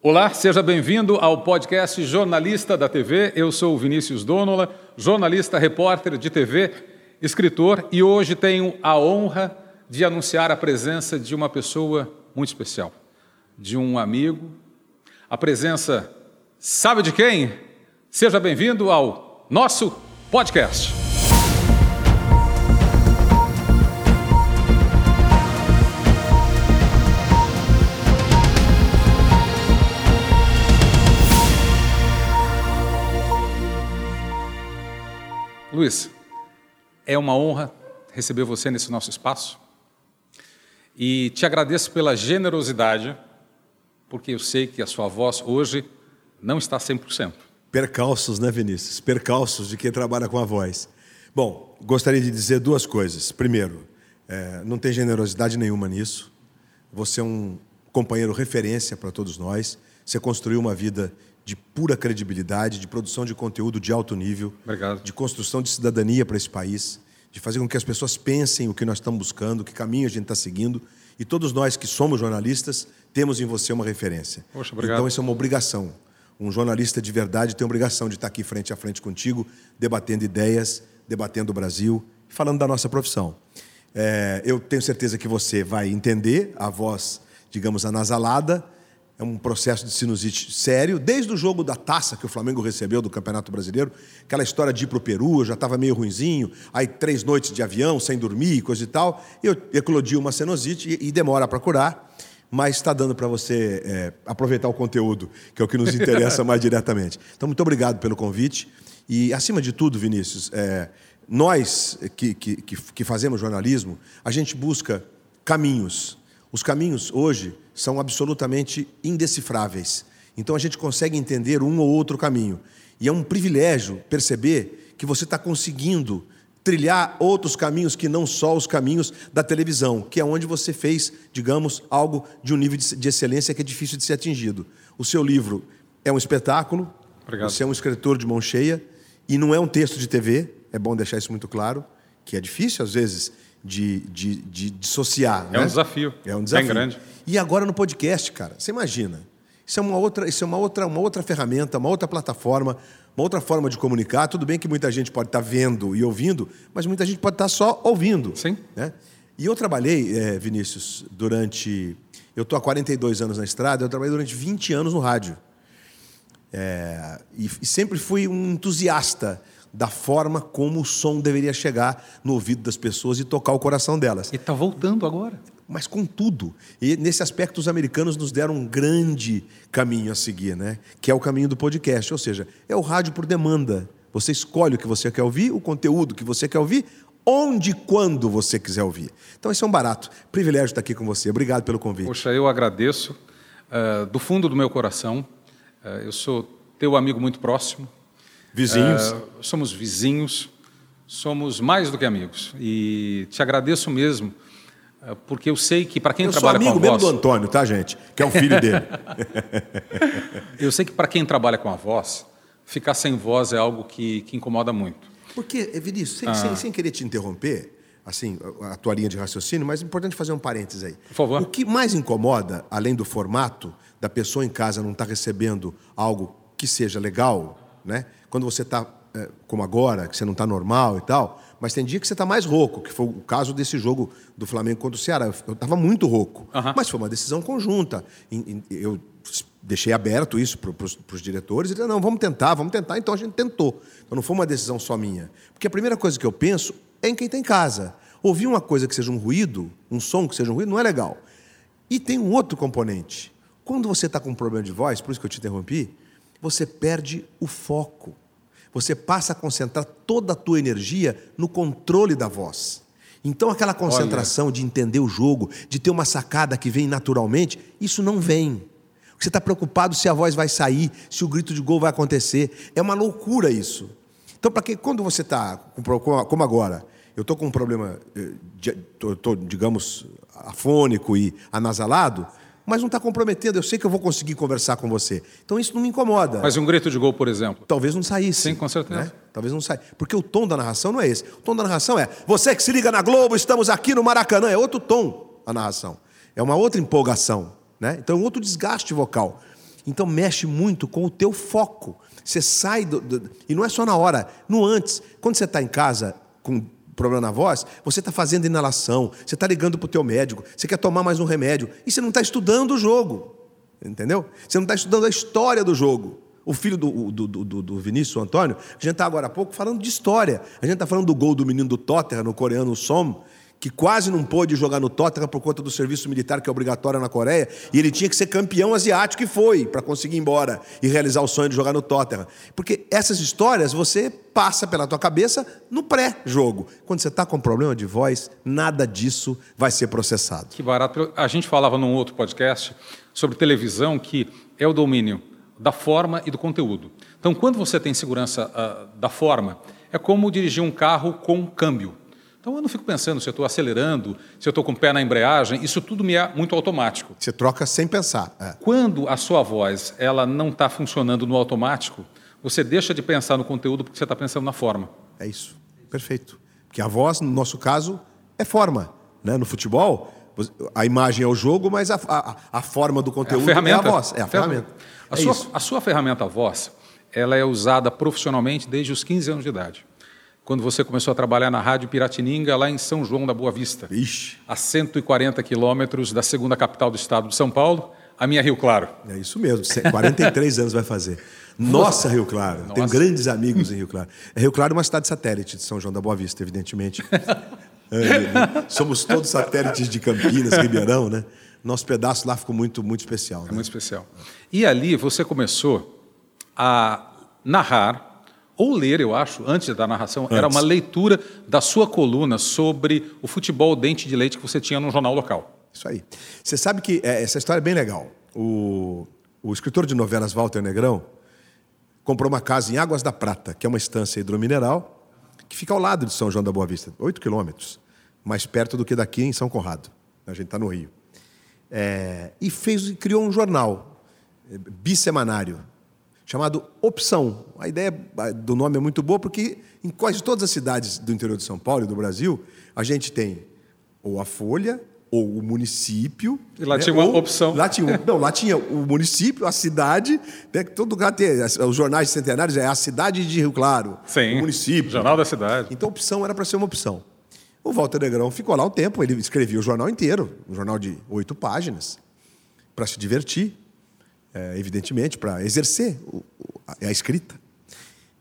Olá, seja bem-vindo ao podcast Jornalista da TV. Eu sou Vinícius Donola, jornalista, repórter de TV, escritor e hoje tenho a honra de anunciar a presença de uma pessoa muito especial, de um amigo. A presença, sabe de quem? Seja bem-vindo ao nosso podcast. Luiz, é uma honra receber você nesse nosso espaço e te agradeço pela generosidade, porque eu sei que a sua voz hoje não está 100%. Percalços, né, Vinícius? Percalços de quem trabalha com a voz. Bom, gostaria de dizer duas coisas. Primeiro, é, não tem generosidade nenhuma nisso. Você é um companheiro referência para todos nós. Você construiu uma vida de pura credibilidade, de produção de conteúdo de alto nível, Obrigado. de construção de cidadania para esse país, de fazer com que as pessoas pensem o que nós estamos buscando, que caminho a gente está seguindo. E todos nós que somos jornalistas temos em você uma referência. Poxa, obrigado. Então isso é uma obrigação. Um jornalista de verdade tem a obrigação de estar aqui frente a frente contigo, debatendo ideias, debatendo o Brasil, falando da nossa profissão. É, eu tenho certeza que você vai entender a voz, digamos, anasalada, é um processo de sinusite sério, desde o jogo da taça que o Flamengo recebeu do Campeonato Brasileiro, aquela história de ir para o Peru, eu já estava meio ruinzinho, aí três noites de avião, sem dormir, coisa e tal, eu eclodi uma sinusite e, e demora para curar, mas está dando para você é, aproveitar o conteúdo, que é o que nos interessa mais diretamente. Então, muito obrigado pelo convite e, acima de tudo, Vinícius, é, nós que, que, que fazemos jornalismo, a gente busca caminhos. Os caminhos hoje são absolutamente indecifráveis. Então a gente consegue entender um ou outro caminho. E é um privilégio perceber que você está conseguindo trilhar outros caminhos que não só os caminhos da televisão, que é onde você fez, digamos, algo de um nível de excelência que é difícil de ser atingido. O seu livro é um espetáculo, Obrigado. você é um escritor de mão cheia, e não é um texto de TV, é bom deixar isso muito claro, que é difícil, às vezes, de, de, de dissociar. É né? um desafio. É um desafio. Bem grande. E agora no podcast, cara, você imagina. Isso é uma outra, isso é uma outra, uma outra ferramenta, uma outra plataforma, uma outra forma de comunicar. Tudo bem que muita gente pode estar vendo e ouvindo, mas muita gente pode estar só ouvindo. Sim. Né? E eu trabalhei, é, Vinícius, durante. Eu estou há 42 anos na estrada, eu trabalhei durante 20 anos no rádio. É, e, e sempre fui um entusiasta da forma como o som deveria chegar no ouvido das pessoas e tocar o coração delas. E está voltando agora. Mas com tudo. E nesse aspecto, os americanos nos deram um grande caminho a seguir, né? que é o caminho do podcast. Ou seja, é o rádio por demanda. Você escolhe o que você quer ouvir, o conteúdo que você quer ouvir, onde e quando você quiser ouvir. Então, esse é um barato. Privilégio estar aqui com você. Obrigado pelo convite. Poxa, eu agradeço uh, do fundo do meu coração. Uh, eu sou teu amigo muito próximo. Vizinhos. Uh, somos vizinhos, somos mais do que amigos. E te agradeço mesmo, uh, porque eu sei que para quem eu trabalha sou amigo com a mesmo voz... do Antônio, tá, gente? Que é o filho dele. eu sei que para quem trabalha com a voz, ficar sem voz é algo que, que incomoda muito. Porque, Vinícius, sem, Ah. sem, sem querer te interromper, assim, a tua linha de raciocínio, mas é importante fazer um parênteses aí. Por favor. O que mais incomoda, além do formato, da pessoa em casa não estar recebendo algo que seja legal, né? Quando você está, como agora, que você não está normal e tal, mas tem dia que você está mais rouco, que foi o caso desse jogo do Flamengo contra o Ceará. Eu estava muito rouco, Aham. mas foi uma decisão conjunta. Eu deixei aberto isso para os diretores e disseram, não, vamos tentar, vamos tentar. Então a gente tentou. Então não foi uma decisão só minha. Porque a primeira coisa que eu penso é em quem está em casa. Ouvir uma coisa que seja um ruído, um som que seja um ruído, não é legal. E tem um outro componente. Quando você está com um problema de voz, por isso que eu te interrompi, você perde o foco. Você passa a concentrar toda a tua energia no controle da voz. Então, aquela concentração de entender o jogo, de ter uma sacada que vem naturalmente, isso não vem. Você está preocupado se a voz vai sair, se o grito de gol vai acontecer. É uma loucura isso. Então, para que quando você está, como agora, eu estou com um problema, estou, digamos, afônico e anasalado, mas não está comprometendo. Eu sei que eu vou conseguir conversar com você. Então isso não me incomoda. Mas um grito de gol, por exemplo. Talvez não saísse. Sim, com certeza. né? Talvez não saia. Porque o tom da narração não é esse. O tom da narração é: você que se liga na Globo, estamos aqui no Maracanã. É outro tom a narração. É uma outra empolgação. Né? Então é um outro desgaste vocal. Então mexe muito com o teu foco. Você sai do, do e não é só na hora, no antes. Quando você está em casa com problema na voz, você está fazendo inalação, você está ligando para o teu médico, você quer tomar mais um remédio e você não está estudando o jogo, entendeu? Você não está estudando a história do jogo. O filho do, do, do, do Vinícius, o Antônio, a gente está agora há pouco falando de história. A gente está falando do gol do menino do Tottenham, no coreano Som, que quase não pôde jogar no Tottenham por conta do serviço militar que é obrigatório na Coreia, e ele tinha que ser campeão asiático e foi, para conseguir ir embora e realizar o sonho de jogar no Tottenham. Porque essas histórias você passa pela tua cabeça no pré-jogo. Quando você está com problema de voz, nada disso vai ser processado. Que barato. A gente falava num outro podcast sobre televisão que é o domínio da forma e do conteúdo. Então, quando você tem segurança uh, da forma, é como dirigir um carro com câmbio. Então eu não fico pensando se eu estou acelerando, se eu estou com o pé na embreagem, isso tudo me é muito automático. Você troca sem pensar. É. Quando a sua voz ela não está funcionando no automático, você deixa de pensar no conteúdo porque você está pensando na forma. É isso. Perfeito. Porque a voz, no nosso caso, é forma. Né? No futebol, a imagem é o jogo, mas a, a, a forma do conteúdo é a, ferramenta. é a voz. É a ferramenta. A, é sua, a sua ferramenta voz ela é usada profissionalmente desde os 15 anos de idade quando você começou a trabalhar na Rádio Piratininga, lá em São João da Boa Vista. Ixi. A 140 quilômetros da segunda capital do estado de São Paulo, a minha Rio Claro. É isso mesmo, 43 anos vai fazer. Nossa Rio Claro, Nossa. tenho grandes amigos em Rio Claro. É Rio Claro é uma cidade satélite de São João da Boa Vista, evidentemente. é, somos todos satélites de Campinas, Ribeirão, né? Nosso pedaço lá ficou muito, muito especial. Né? É muito especial. E ali você começou a narrar ou ler, eu acho, antes da narração, antes. era uma leitura da sua coluna sobre o futebol dente de leite que você tinha no jornal local. Isso aí. Você sabe que é, essa história é bem legal. O, o escritor de novelas Walter Negrão comprou uma casa em Águas da Prata, que é uma estância hidromineral, que fica ao lado de São João da Boa Vista, 8 quilômetros, mais perto do que daqui em São Conrado. A gente está no Rio. É, e fez, criou um jornal é, bissemanário, chamado Opção. A ideia do nome é muito boa porque em quase todas as cidades do interior de São Paulo e do Brasil, a gente tem ou a Folha ou o município. E lá né? tinha uma ou, opção. Lá tinha, não, lá tinha o município, a cidade, né? todo lugar tem. Os jornais centenários é a cidade de Rio Claro. Sim. O município. Jornal da cidade. Então, opção era para ser uma opção. O Walter Negrão ficou lá um tempo, ele escrevia o jornal inteiro, um jornal de oito páginas, para se divertir é, evidentemente, para exercer o, a, escrita.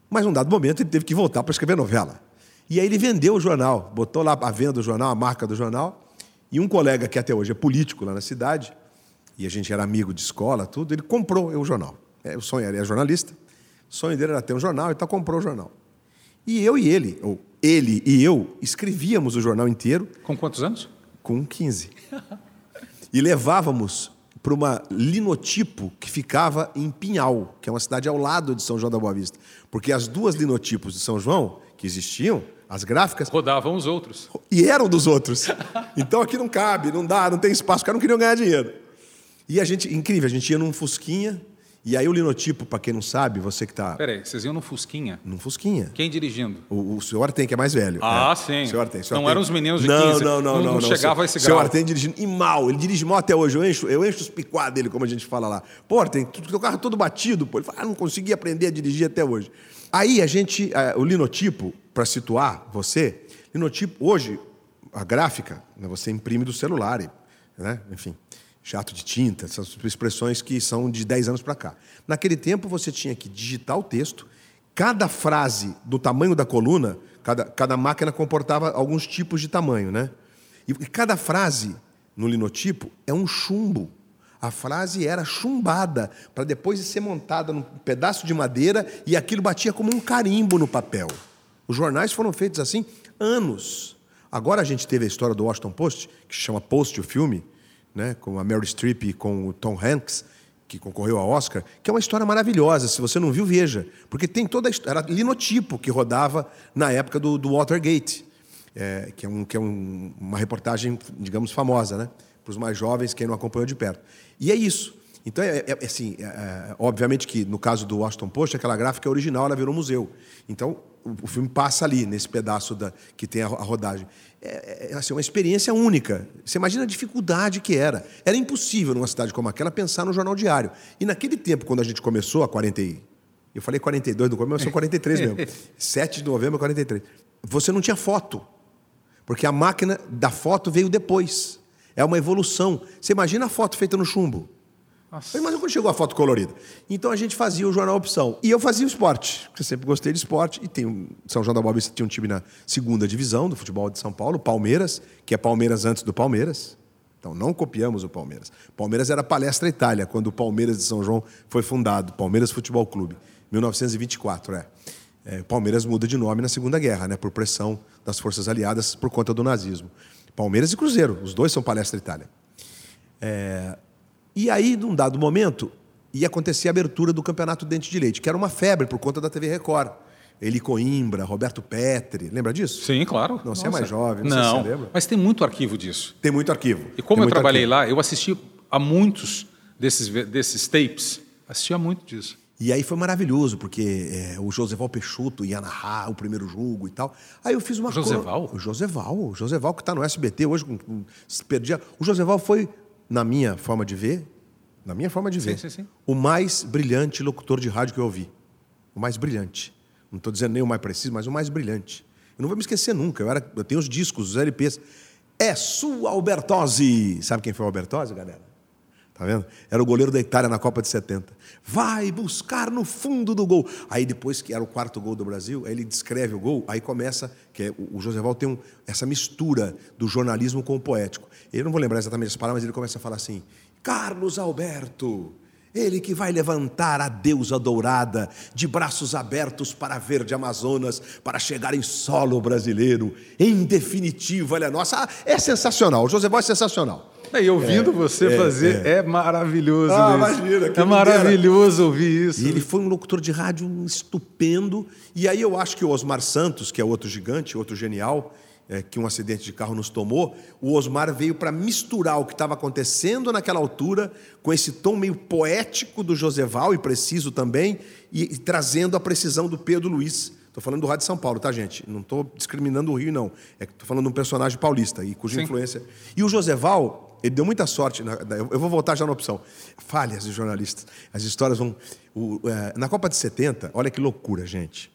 Mas, num dado momento, ele teve que voltar para escrever novela. E aí ele vendeu o jornal, botou lá a venda do jornal, a marca do jornal, e um colega que até hoje é político lá na cidade, e a gente era amigo de escola, tudo, ele comprou o jornal. É, o sonho era, ele é jornalista, o sonho dele era ter um jornal, então comprou o jornal. E eu e ele, ou ele e eu, escrevíamos o jornal inteiro. Com quantos anos? Com 15. e levávamos para uma linotipo que ficava em Pinhal, que é uma cidade ao lado de São João da Boa Vista. Porque as duas linotipos de São João, que existiam, as gráficas. Rodavam os outros. E eram dos outros. Então aqui não cabe, não dá, não tem espaço, os caras não queriam ganhar dinheiro. E a gente, incrível, a gente ia num Fusquinha e aí o linotipo, para quem não sabe, você que está. Peraí, vocês iam no Fusquinha? No Fusquinha. Quem dirigindo? O, o senhor Artem, que é mais velho. Ah, é. sim. O senhor Artem. Não eram os meninos de 15. Não, não, não. Não, não, não chegava o, a esse grau. O senhor Artem dirigindo. E mal, ele dirige mal até hoje. Eu encho, eu encho os picuá dele, como a gente fala lá. Pô, Artem, teu carro todo batido. Pô. Ele fala, ah, não consegui aprender a dirigir até hoje. Aí a gente, o linotipo, para situar você, linotipo, hoje, a gráfica, né, você imprime do celular, né? enfim jato de tinta, essas expressões que são de 10 anos para cá. Naquele tempo você tinha que digitar o texto, cada frase do tamanho da coluna, cada, cada máquina comportava alguns tipos de tamanho, né? E cada frase no linotipo é um chumbo. A frase era chumbada para depois ser montada num pedaço de madeira e aquilo batia como um carimbo no papel. Os jornais foram feitos assim anos. Agora a gente teve a história do Washington Post, que chama Post o filme, né, com a Meryl Streep e com o Tom Hanks, que concorreu ao Oscar, que é uma história maravilhosa. Se você não viu, veja. Porque tem toda a história. Era linotipo que rodava na época do, do Watergate, é, que é, um, que é um, uma reportagem, digamos, famosa, né? Para os mais jovens, quem não acompanhou de perto. E é isso. Então, é, é assim, é, é, obviamente que no caso do Washington Post, aquela gráfica é original, ela virou museu. Então, o, o filme passa ali, nesse pedaço da, que tem a, a rodagem. É, é, assim, uma experiência única. Você imagina a dificuldade que era. Era impossível, numa cidade como aquela, pensar no jornal diário. E naquele tempo, quando a gente começou, a 40 eu falei 42 no começo, mas são 43 mesmo. 7 de novembro, 43. Você não tinha foto. Porque a máquina da foto veio depois. É uma evolução. Você imagina a foto feita no chumbo. Nossa. Mas quando chegou a foto colorida. Então a gente fazia o jornal Opção. E eu fazia o esporte, porque eu sempre gostei de esporte. E tem um, São João da Boa tinha um time na segunda divisão do futebol de São Paulo, Palmeiras, que é Palmeiras antes do Palmeiras. Então não copiamos o Palmeiras. Palmeiras era Palestra Itália, quando o Palmeiras de São João foi fundado, Palmeiras Futebol Clube, 1924, é. é Palmeiras muda de nome na Segunda Guerra, né, por pressão das forças aliadas por conta do nazismo. Palmeiras e Cruzeiro, os dois são Palestra Itália. É, e aí, num dado momento, ia acontecer a abertura do Campeonato Dente de Leite, que era uma febre por conta da TV Record. Eli Coimbra, Roberto Petri, lembra disso? Sim, claro. Não, você é mais jovem, não, não sei se você lembra. Mas tem muito arquivo disso. Tem muito arquivo. E como tem eu trabalhei arquivo. lá, eu assisti a muitos desses, desses tapes. Assistia muito disso. E aí foi maravilhoso, porque é, o Joseval Peixoto ia narrar o primeiro jogo e tal. Aí eu fiz uma coisa. Joseval? O Joseval. O Joseval que está no SBT hoje, perdia. O Joseval foi na minha forma de ver, na minha forma de ver, sim, sim. o mais brilhante locutor de rádio que eu ouvi. O mais brilhante. Não estou dizendo nem o mais preciso, mas o mais brilhante. Eu não vou me esquecer nunca. Eu, era, eu tenho os discos, os LPs. É sua Albertose. Sabe quem foi o Albertose, galera? Tá vendo? Era o goleiro da Itália na Copa de 70. Vai buscar no fundo do gol. Aí depois que era o quarto gol do Brasil, aí ele descreve o gol, aí começa, que é, o Val tem um, essa mistura do jornalismo com o poético. Eu não vou lembrar exatamente as palavras, mas ele começa a falar assim: Carlos Alberto, ele que vai levantar a deusa dourada de braços abertos para a verde Amazonas, para chegar em solo brasileiro. Em definitivo, ele é nossa. Ah, é sensacional. O José Val é sensacional. E ouvindo é, você é, fazer é. é, maravilhoso. Ah, imagina. É maravilhoso ouvir isso. E ele foi um locutor de rádio estupendo. E aí eu acho que o Osmar Santos, que é outro gigante, outro genial, é, que um acidente de carro nos tomou, o Osmar veio para misturar o que estava acontecendo naquela altura com esse tom meio poético do Joseval e preciso também, e, e trazendo a precisão do Pedro Luiz. Estou falando do Rádio São Paulo, tá, gente? Não estou discriminando o Rio, não. É que estou falando de um personagem paulista e cuja Sim. influência. E o Joseval, ele deu muita sorte. Na, eu vou voltar já na opção. Falhas de jornalistas. As histórias vão. O, é, na Copa de 70, olha que loucura, gente.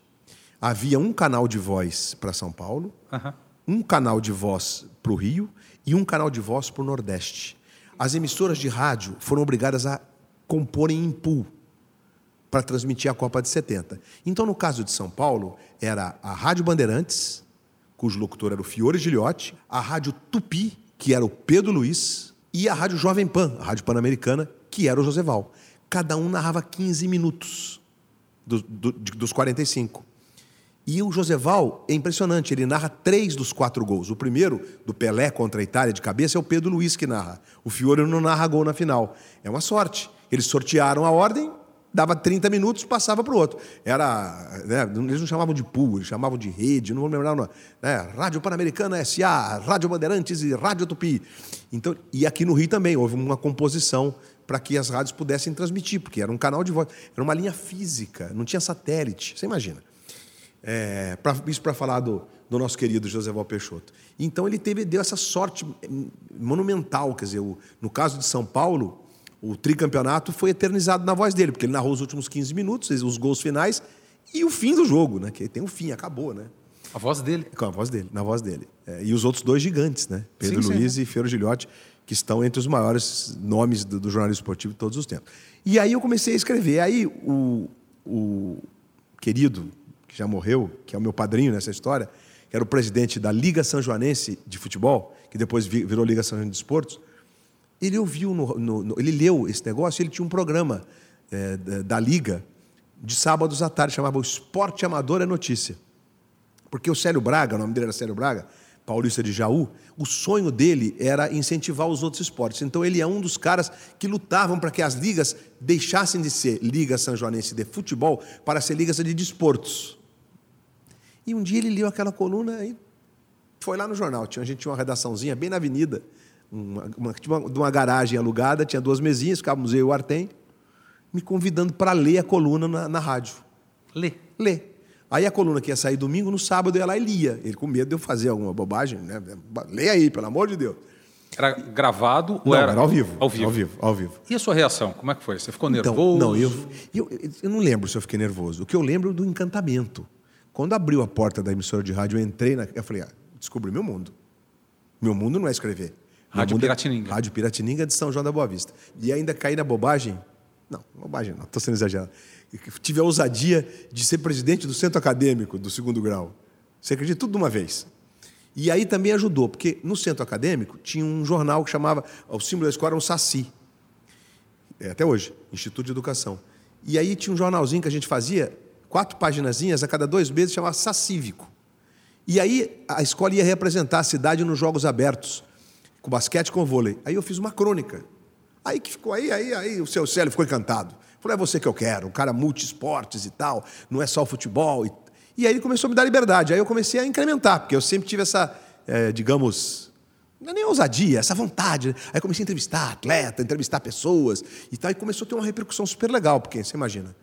Havia um canal de voz para São Paulo, uhum. Um canal de voz para o Rio e um canal de voz para o Nordeste. As emissoras de rádio foram obrigadas a comporem em pool para transmitir a Copa de 70. Então, no caso de São Paulo, era a Rádio Bandeirantes, cujo locutor era o Fiore Giliotti, a Rádio Tupi, que era o Pedro Luiz, e a Rádio Jovem Pan, a Rádio Pan-Americana, que era o Joseval. Cada um narrava 15 minutos do, do, dos 45. E o Joseval é impressionante, ele narra três dos quatro gols. O primeiro, do Pelé contra a Itália de cabeça, é o Pedro Luiz que narra. O Fiore não narra gol na final. É uma sorte. Eles sortearam a ordem, dava 30 minutos, passava para o outro. Era, né, eles não chamavam de pool, eles chamavam de rede, não vou lembrar o nome. Né, Rádio Pan-Americana SA, Rádio Bandeirantes e Rádio Tupi. Então, e aqui no Rio também houve uma composição para que as rádios pudessem transmitir, porque era um canal de voz, era uma linha física, não tinha satélite, você imagina. É, pra, isso para falar do, do, nosso querido José Val Peixoto. Então ele teve, deu essa sorte monumental, quer dizer, o, no caso de São Paulo, o tricampeonato foi eternizado na voz dele, porque ele narrou os últimos 15 minutos, os gols finais e o fim do jogo, né? Que tem um fim, acabou, né? A voz dele. Com a voz dele, na voz dele. É, e os outros dois gigantes, né? Pedro sim, Luiz sim. e Fiore Gilhote, que estão entre os maiores nomes do, do, jornalismo esportivo de todos os tempos. E aí eu comecei a escrever. Aí o, o querido, que já morreu, que é o meu padrinho nessa história, que era o presidente da Liga São Joanense de Futebol, que depois virou Liga São Joanense de Esportes, ele ouviu, no, no, no, ele leu esse negócio, ele tinha um programa é, da, Liga de sábados à tarde, chamava o Esporte Amador é Notícia. Porque o Célio Braga, o nome dele era Célio Braga, paulista de Jaú, o sonho dele era incentivar os outros esportes. Então ele é um dos caras que lutavam para que as ligas deixassem de ser Liga São Joanense de Futebol para ser ligas de desportos. E um dia ele leu aquela coluna e foi lá no jornal. A gente tinha uma redaçãozinha bem na avenida uma, uma, tipo uma, de uma garagem alugada, tinha duas mesinhas, e o Artem, me convidando para ler a coluna na, na rádio. Lê. Lê. Aí a coluna que ia sair domingo, no sábado eu ia lá e lia. Ele com medo de eu fazer alguma bobagem, né? Lê aí, pelo amor de Deus. Era gravado ou não, era... era ao vivo? Ao vivo. Ao vivo, ao vivo. E a sua reação? Como é que foi? Você ficou então, nervoso? Não, eu, eu, eu não lembro se eu fiquei nervoso. O que eu lembro é do encantamento. Quando abriu a porta da emissora de rádio, eu entrei na. Eu falei, ah, descobri meu mundo. Meu mundo não é escrever. Rádio Piratininga. É... Rádio Piratininga de São João da Boa Vista. E ainda caí na bobagem. Não, bobagem não, estou sendo exagerado. Tive a ousadia de ser presidente do centro acadêmico do segundo grau. Você acredita? Tudo de uma vez. E aí também ajudou, porque no centro acadêmico tinha um jornal que chamava, o símbolo da escola era um Saci. É, até hoje, Instituto de Educação. E aí tinha um jornalzinho que a gente fazia, quatro paginazinhas a cada dois meses, chamava Sacívico. E aí a escola ia representar a cidade nos jogos abertos, com basquete com vôlei. Aí eu fiz uma crônica. Aí que ficou aí, aí, aí o seu Célio ficou encantado. Falou, é você que eu quero, um cara multi-esportes e tal, não é só o futebol. E, e aí ele começou a me dar liberdade. Aí eu comecei a incrementar, porque eu sempre tive essa, é, digamos, não é nem ousadia, essa vontade. Aí comecei a entrevistar atleta, entrevistar pessoas e tal, e começou a ter uma repercussão super legal, porque você imagina,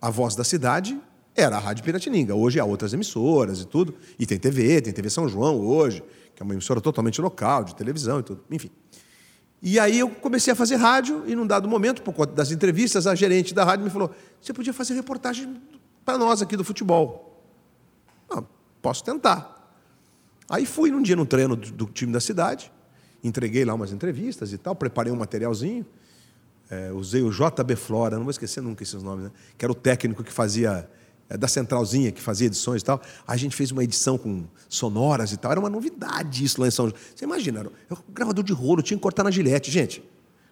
a voz da cidade era a Rádio Piratininga. Hoje há outras emissoras e tudo. E tem TV, tem TV São João hoje, que é uma emissora totalmente local, de televisão e tudo. Enfim. E aí eu comecei a fazer rádio, e num dado momento, por conta das entrevistas, a gerente da rádio me falou: você podia fazer reportagem para nós aqui do futebol. Ah, posso tentar. Aí fui num dia no treino do, do, time da cidade, entreguei lá umas entrevistas e tal, preparei um materialzinho. É, usei o JB Flora, não vou esquecer nunca esses nomes, né? que era o técnico que fazia da Centralzinha, que fazia edições e tal. A gente fez uma edição com sonoras e tal. Era uma novidade isso lá em São João. Você imagina, eu, gravador de rolo, tinha que cortar na gilete. Gente,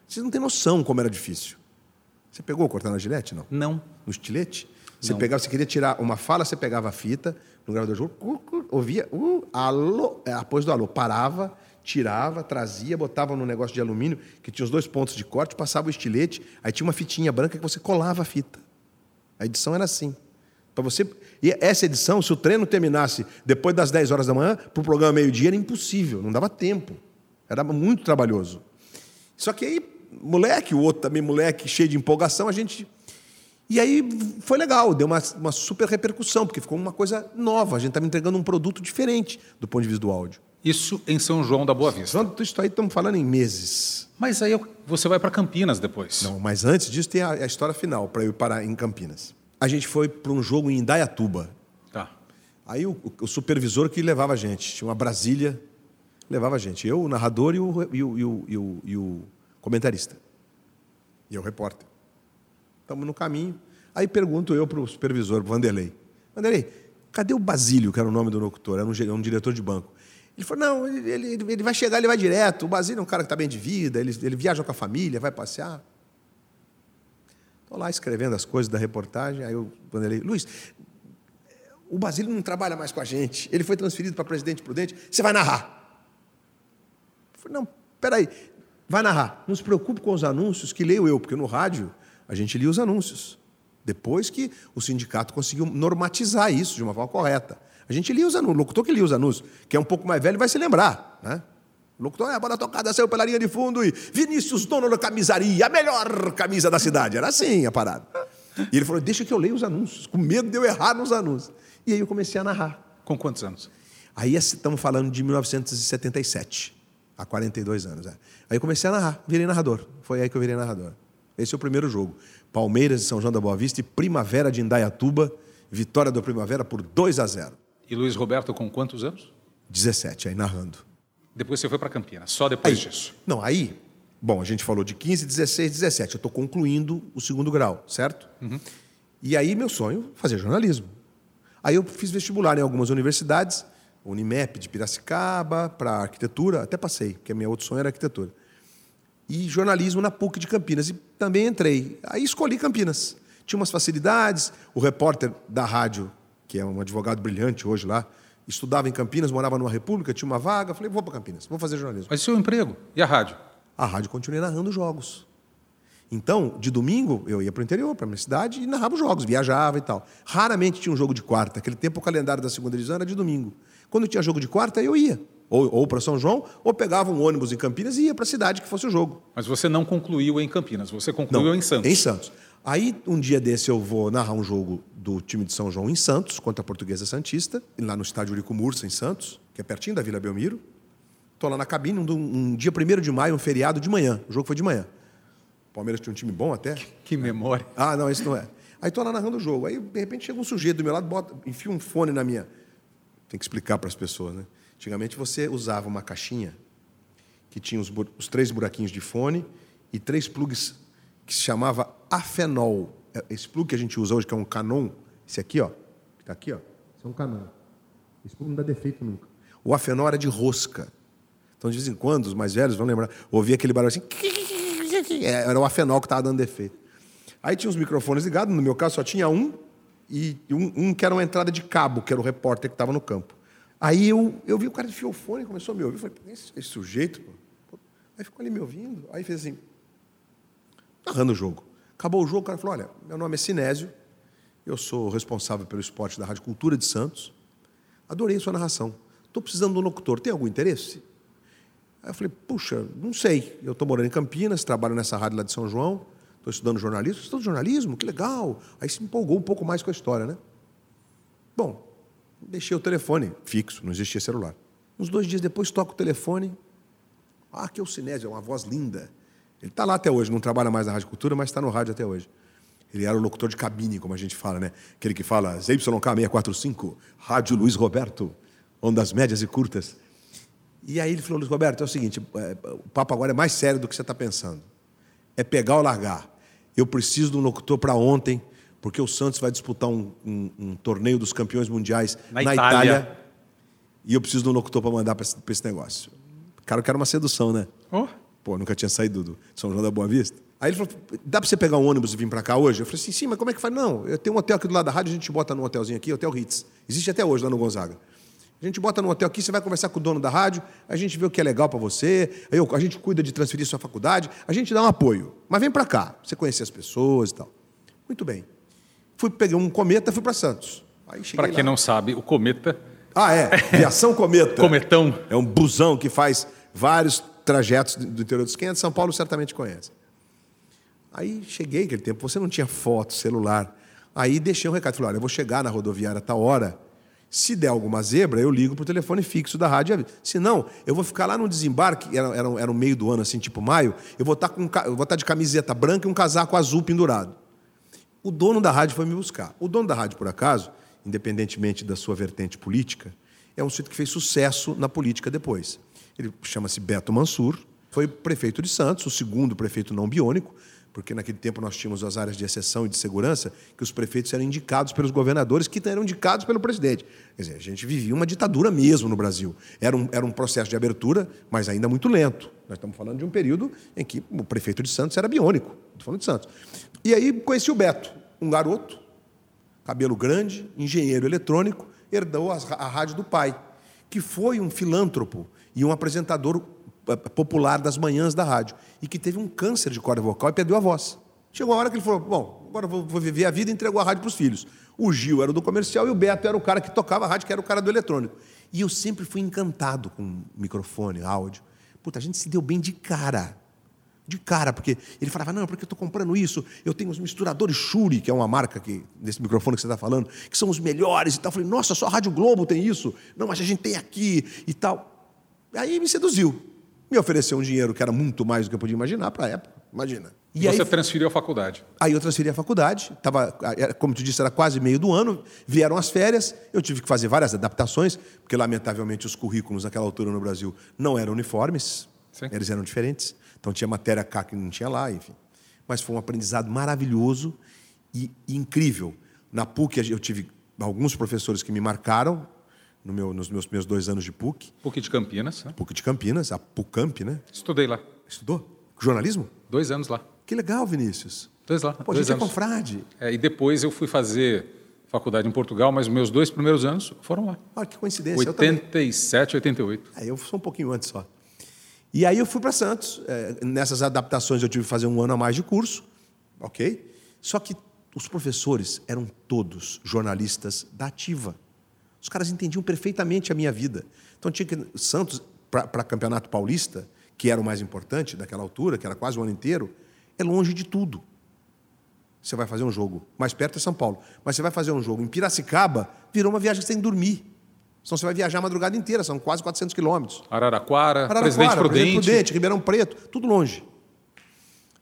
vocês não têm noção como era difícil. Você pegou cortar na gilete, não? Não. No estilete? Você não. pegava, você queria tirar uma fala, você pegava a fita no gravador de rolo, ouvia, uh, alô, é, após do alô, parava, tirava, trazia, botava no negócio de alumínio, que tinha os dois pontos de corte, passava o estilete, aí tinha uma fitinha branca que você colava a fita. A edição era assim. Para você. E essa edição, se o treino terminasse depois das 10 horas da manhã, para o programa meio-dia, era impossível, não dava tempo. Era muito trabalhoso. Só que aí, moleque, o outro também, moleque, cheio de empolgação, a gente. E aí foi legal, deu uma, uma super repercussão, porque ficou uma coisa nova. A gente estava entregando um produto diferente do ponto de vista do áudio. Isso em São João da Boa Vista. Isso aí estamos falando em meses. Mas aí você vai para Campinas depois. Não, mas antes disso tem a, a história final, para eu parar em Campinas a gente foi para um jogo em Indaiatuba. Tá. Aí o, o, supervisor que levava a gente, tinha uma Brasília, levava a gente. Eu, o narrador e o, e o, e o, e o, comentarista. E eu, o repórter. Estamos no caminho. Aí pergunto eu para o supervisor, Vanderlei. Vanderlei, cadê o Basílio, que era o nome do locutor? Era um, um diretor de banco. Ele falou, não, ele, ele, ele vai chegar, ele vai direto. O Basílio é um cara que está bem de vida, ele, ele viaja com a família, vai passear. Estou lá escrevendo as coisas da reportagem, aí eu Vanderlei, Luiz, o Basílio não trabalha mais com a gente, ele foi transferido para Presidente Prudente, você vai narrar. Eu falei, não, peraí, vai narrar. Não se preocupe com os anúncios que leio eu, porque no rádio a gente lia os anúncios. Depois que o sindicato conseguiu normatizar isso de uma forma correta. A gente lia os anúncios, o locutor que lia os anúncios, que é um pouco mais velho, vai se lembrar. Né? Locutor, é, a bola tocada saiu pela linha de fundo e Vinícius, dono da camisaria, a melhor camisa da cidade. Era assim a parada. E ele falou: Deixa que eu leia os anúncios, com medo de eu errar nos anúncios. E aí eu comecei a narrar. Com quantos anos? Aí estamos falando de 1977, há 42 anos. É. Aí eu comecei a narrar, virei narrador. Foi aí que eu virei narrador. Esse é o primeiro jogo. Palmeiras de São João da Boa Vista e Primavera de Indaiatuba, vitória do Primavera por 2 a 0. E Luiz Roberto com quantos anos? 17, aí narrando. Depois você foi para Campinas, só depois aí, disso. Não, aí, bom, a gente falou de 15, 16, 17. Eu estou concluindo o segundo grau, certo? Uhum. E aí, meu sonho, fazer jornalismo. Aí eu fiz vestibular em algumas universidades, Unimep de Piracicaba, para arquitetura, até passei, porque meu outro sonho era arquitetura. E jornalismo na PUC de Campinas. E também entrei. Aí escolhi Campinas. Tinha umas facilidades, o repórter da rádio, que é um advogado brilhante hoje lá, estudava em Campinas, morava numa república, tinha uma vaga. Falei, vou para Campinas, vou fazer jornalismo. Mas seu emprego? E a rádio? A rádio continuei narrando jogos. Então, de domingo, eu ia para o interior, para a minha cidade, e narrava os jogos, viajava e tal. Raramente tinha um jogo de quarta. Aquele tempo, o calendário da segunda divisão era de domingo. Quando tinha jogo de quarta, eu ia. ou, ou para São João, ou pegava um ônibus em Campinas e ia para a cidade que fosse o jogo. Mas você não concluiu em Campinas, você concluiu Não, em Santos. Em Santos. Aí, um dia desse, eu vou narrar um jogo do time de São João em Santos, contra a Portuguesa Santista, lá no estádio Urico Mursa, em Santos, que é pertinho da Vila Belmiro. Estou lá na cabine, um, um dia 1 de maio, um feriado de manhã. O jogo foi de manhã. O Palmeiras tinha um time bom até. Que memória. Ah, não, isso não é. Aí estou lá narrando o jogo. Aí, de repente, chega um sujeito do meu lado, bota, enfia um fone na minha. Tem que explicar para as pessoas, né? Antigamente você usava uma caixinha que tinha os, os três buraquinhos de fone e três plugs que se chamava Afenol. É- Esse plug que a gente usa hoje, que é um Canon, esse aqui, ó, que está aqui, ó, esse é um Canon. Esse plug não dá defeito nunca. O Afenol era de rosca. Então, de vez em quando, os mais velhos vão lembrar, ouvia aquele barulho assim. É, Era o Afenol que estava dando defeito. Aí tinha os microfones ligados, no meu caso só tinha um, e um, um que era uma entrada de cabo, que era o repórter que estava no campo. Aí eu, eu vi o cara enfiou o fone e começou a me ouvir. Eu falei, "Pô, esse, esse sujeito. Pô." Aí ficou ali me ouvindo. Aí fez assim, narrando o jogo. Acabou o jogo, o cara falou: olha, meu nome é Sinésio, eu sou responsável pelo esporte da Rádio Cultura de Santos. Adorei sua narração. Estou precisando de um locutor, tem algum interesse? Aí eu falei, puxa, não sei. Eu estou morando em Campinas, trabalho nessa rádio lá de São João, estou estudando jornalismo. Estudando jornalismo? Que legal. Aí se empolgou um pouco mais com a história, né? Bom, deixei o telefone fixo, não existia celular. Uns dois dias depois toco o telefone. Ah, que é o Sinésio, é uma voz linda. Ele está lá até hoje, não trabalha mais na Rádio Cultura, mas está no rádio até hoje. Ele era o locutor de cabine, como a gente fala, né? Aquele que fala ZYK645, Rádio Luiz Roberto, ondas médias e curtas. E aí ele falou, Luiz Roberto, é o seguinte, é, o papo agora é mais sério do que você está pensando. É pegar ou largar. Eu preciso de um locutor para ontem, porque o Santos vai disputar um, um- um torneio dos campeões mundiais Na na, Itália. Itália. E eu preciso de um locutor para mandar para esse, esse negócio. Cara, eu quero uma sedução, né? Oh, Pô, nunca tinha saído do São João da Boa Vista. Aí ele falou: dá para você pegar um ônibus e vir para cá hoje? Eu falei assim: sim, mas como é que faz? Não, eu tenho um hotel aqui do lado da rádio, a gente bota num hotelzinho aqui, Hotel Ritz. Existe até hoje lá no Gonzaga. A gente bota num hotel aqui, você vai conversar com o dono da rádio, a gente vê o que é legal para você, aí eu- a gente cuida de transferir sua faculdade, a gente dá um apoio. Mas vem para cá, você conhecer as pessoas e tal. Muito bem. Fui, peguei um cometa, fui para Santos. Para quem lá. não sabe, o Cometa, Ah, é. Viação Cometa. Cometão, É um busão que faz vários trajetos do interior dos Quem é de São Paulo certamente conhece. Aí cheguei aquele tempo, você não tinha foto, celular. Aí deixei um recado, falei, olha, eu vou chegar na rodoviária a tal hora. Se der alguma zebra, eu ligo para o telefone fixo da rádio. Se não, eu vou ficar lá no desembarque, era, era, era o meio do ano, assim, tipo maio, eu vou estar com, um ca- eu vou estar de camiseta branca e um casaco azul pendurado. O dono da rádio foi me buscar. O dono da rádio, por acaso, independentemente da sua vertente política, é um sujeito que fez sucesso na política depois. Ele chama-se Beto Mansur, foi prefeito de Santos, o segundo prefeito não biônico, porque naquele tempo nós tínhamos as áreas de exceção e de segurança, que os prefeitos eram indicados pelos governadores, que eram indicados pelo presidente. Quer dizer, a gente vivia uma ditadura mesmo no Brasil. Era um, era um processo de abertura, mas ainda muito lento. Nós estamos falando de um período em que o prefeito de Santos era biônico. Estou falando de Santos. E aí conheci o Beto, um garoto, cabelo grande, engenheiro eletrônico, herdou as- a rádio do pai, que foi um filântropo e um apresentador eh, popular das manhãs da rádio, e que teve um câncer de corda vocal e perdeu a voz. Chegou a hora que ele falou: Bom, agora vou, vou viver a vida e entregou a rádio para os filhos. O Gil era do comercial e o Beto era o cara que tocava a rádio, que era o cara do eletrônico. E eu sempre fui encantado com microfone, áudio. Puta, a gente se deu bem de cara. De cara, porque ele falava, não, porque eu estou comprando isso, eu tenho os misturadores Shure, que é uma marca que, desse microfone que você está falando, que são os melhores e tal. Eu falei, nossa, só a Rádio Globo tem isso. Não, mas a gente tem aqui e tal. Aí me seduziu. Me ofereceu um dinheiro que era muito mais do que eu podia imaginar para a época. Imagina. e aí, você transferiu a faculdade. Aí eu transferi a faculdade, tava, era- como tu disse, era quase meio do ano, vieram as férias, eu tive que fazer várias adaptações, porque lamentavelmente os currículos naquela altura no Brasil não eram uniformes, Sim. eles eram diferentes, então tinha matéria cá que não tinha lá, enfim. Mas foi um aprendizado maravilhoso e, e incrível. Na PUC eu tive alguns professores que me marcaram no meu- nos meus primeiros dois anos de PUC, PUC de Campinas, né? PUC de Campinas, a PUCamp, né? Estudei lá. Estudou? Jornalismo? Dois anos lá. Que legal, Vinícius. Dois lá. Pô, a dois gente é anos. confrade. É, e depois eu fui fazer faculdade em Portugal, mas os meus dois primeiros anos foram lá. Olha que coincidência. eu também. 87, 88. Aí eu sou um pouquinho antes só. E aí eu fui para Santos. É, nessas adaptações eu tive que fazer um ano a mais de curso, ok? Só que os professores eram todos jornalistas da ativa. Os caras entendiam perfeitamente a minha vida. Então tinha que. Santos, para Campeonato Paulista, que era o mais importante daquela altura, que era quase o ano inteiro, é longe de tudo. Você vai fazer um jogo, mais perto é São Paulo, mas você vai fazer um jogo em Piracicaba, virou uma viagem sem dormir. Então você vai viajar a madrugada inteira, são quase 400 quilômetros. Araraquara, Araraquara Presidente Prudente. Presidente Prudente, Ribeirão Preto, tudo longe.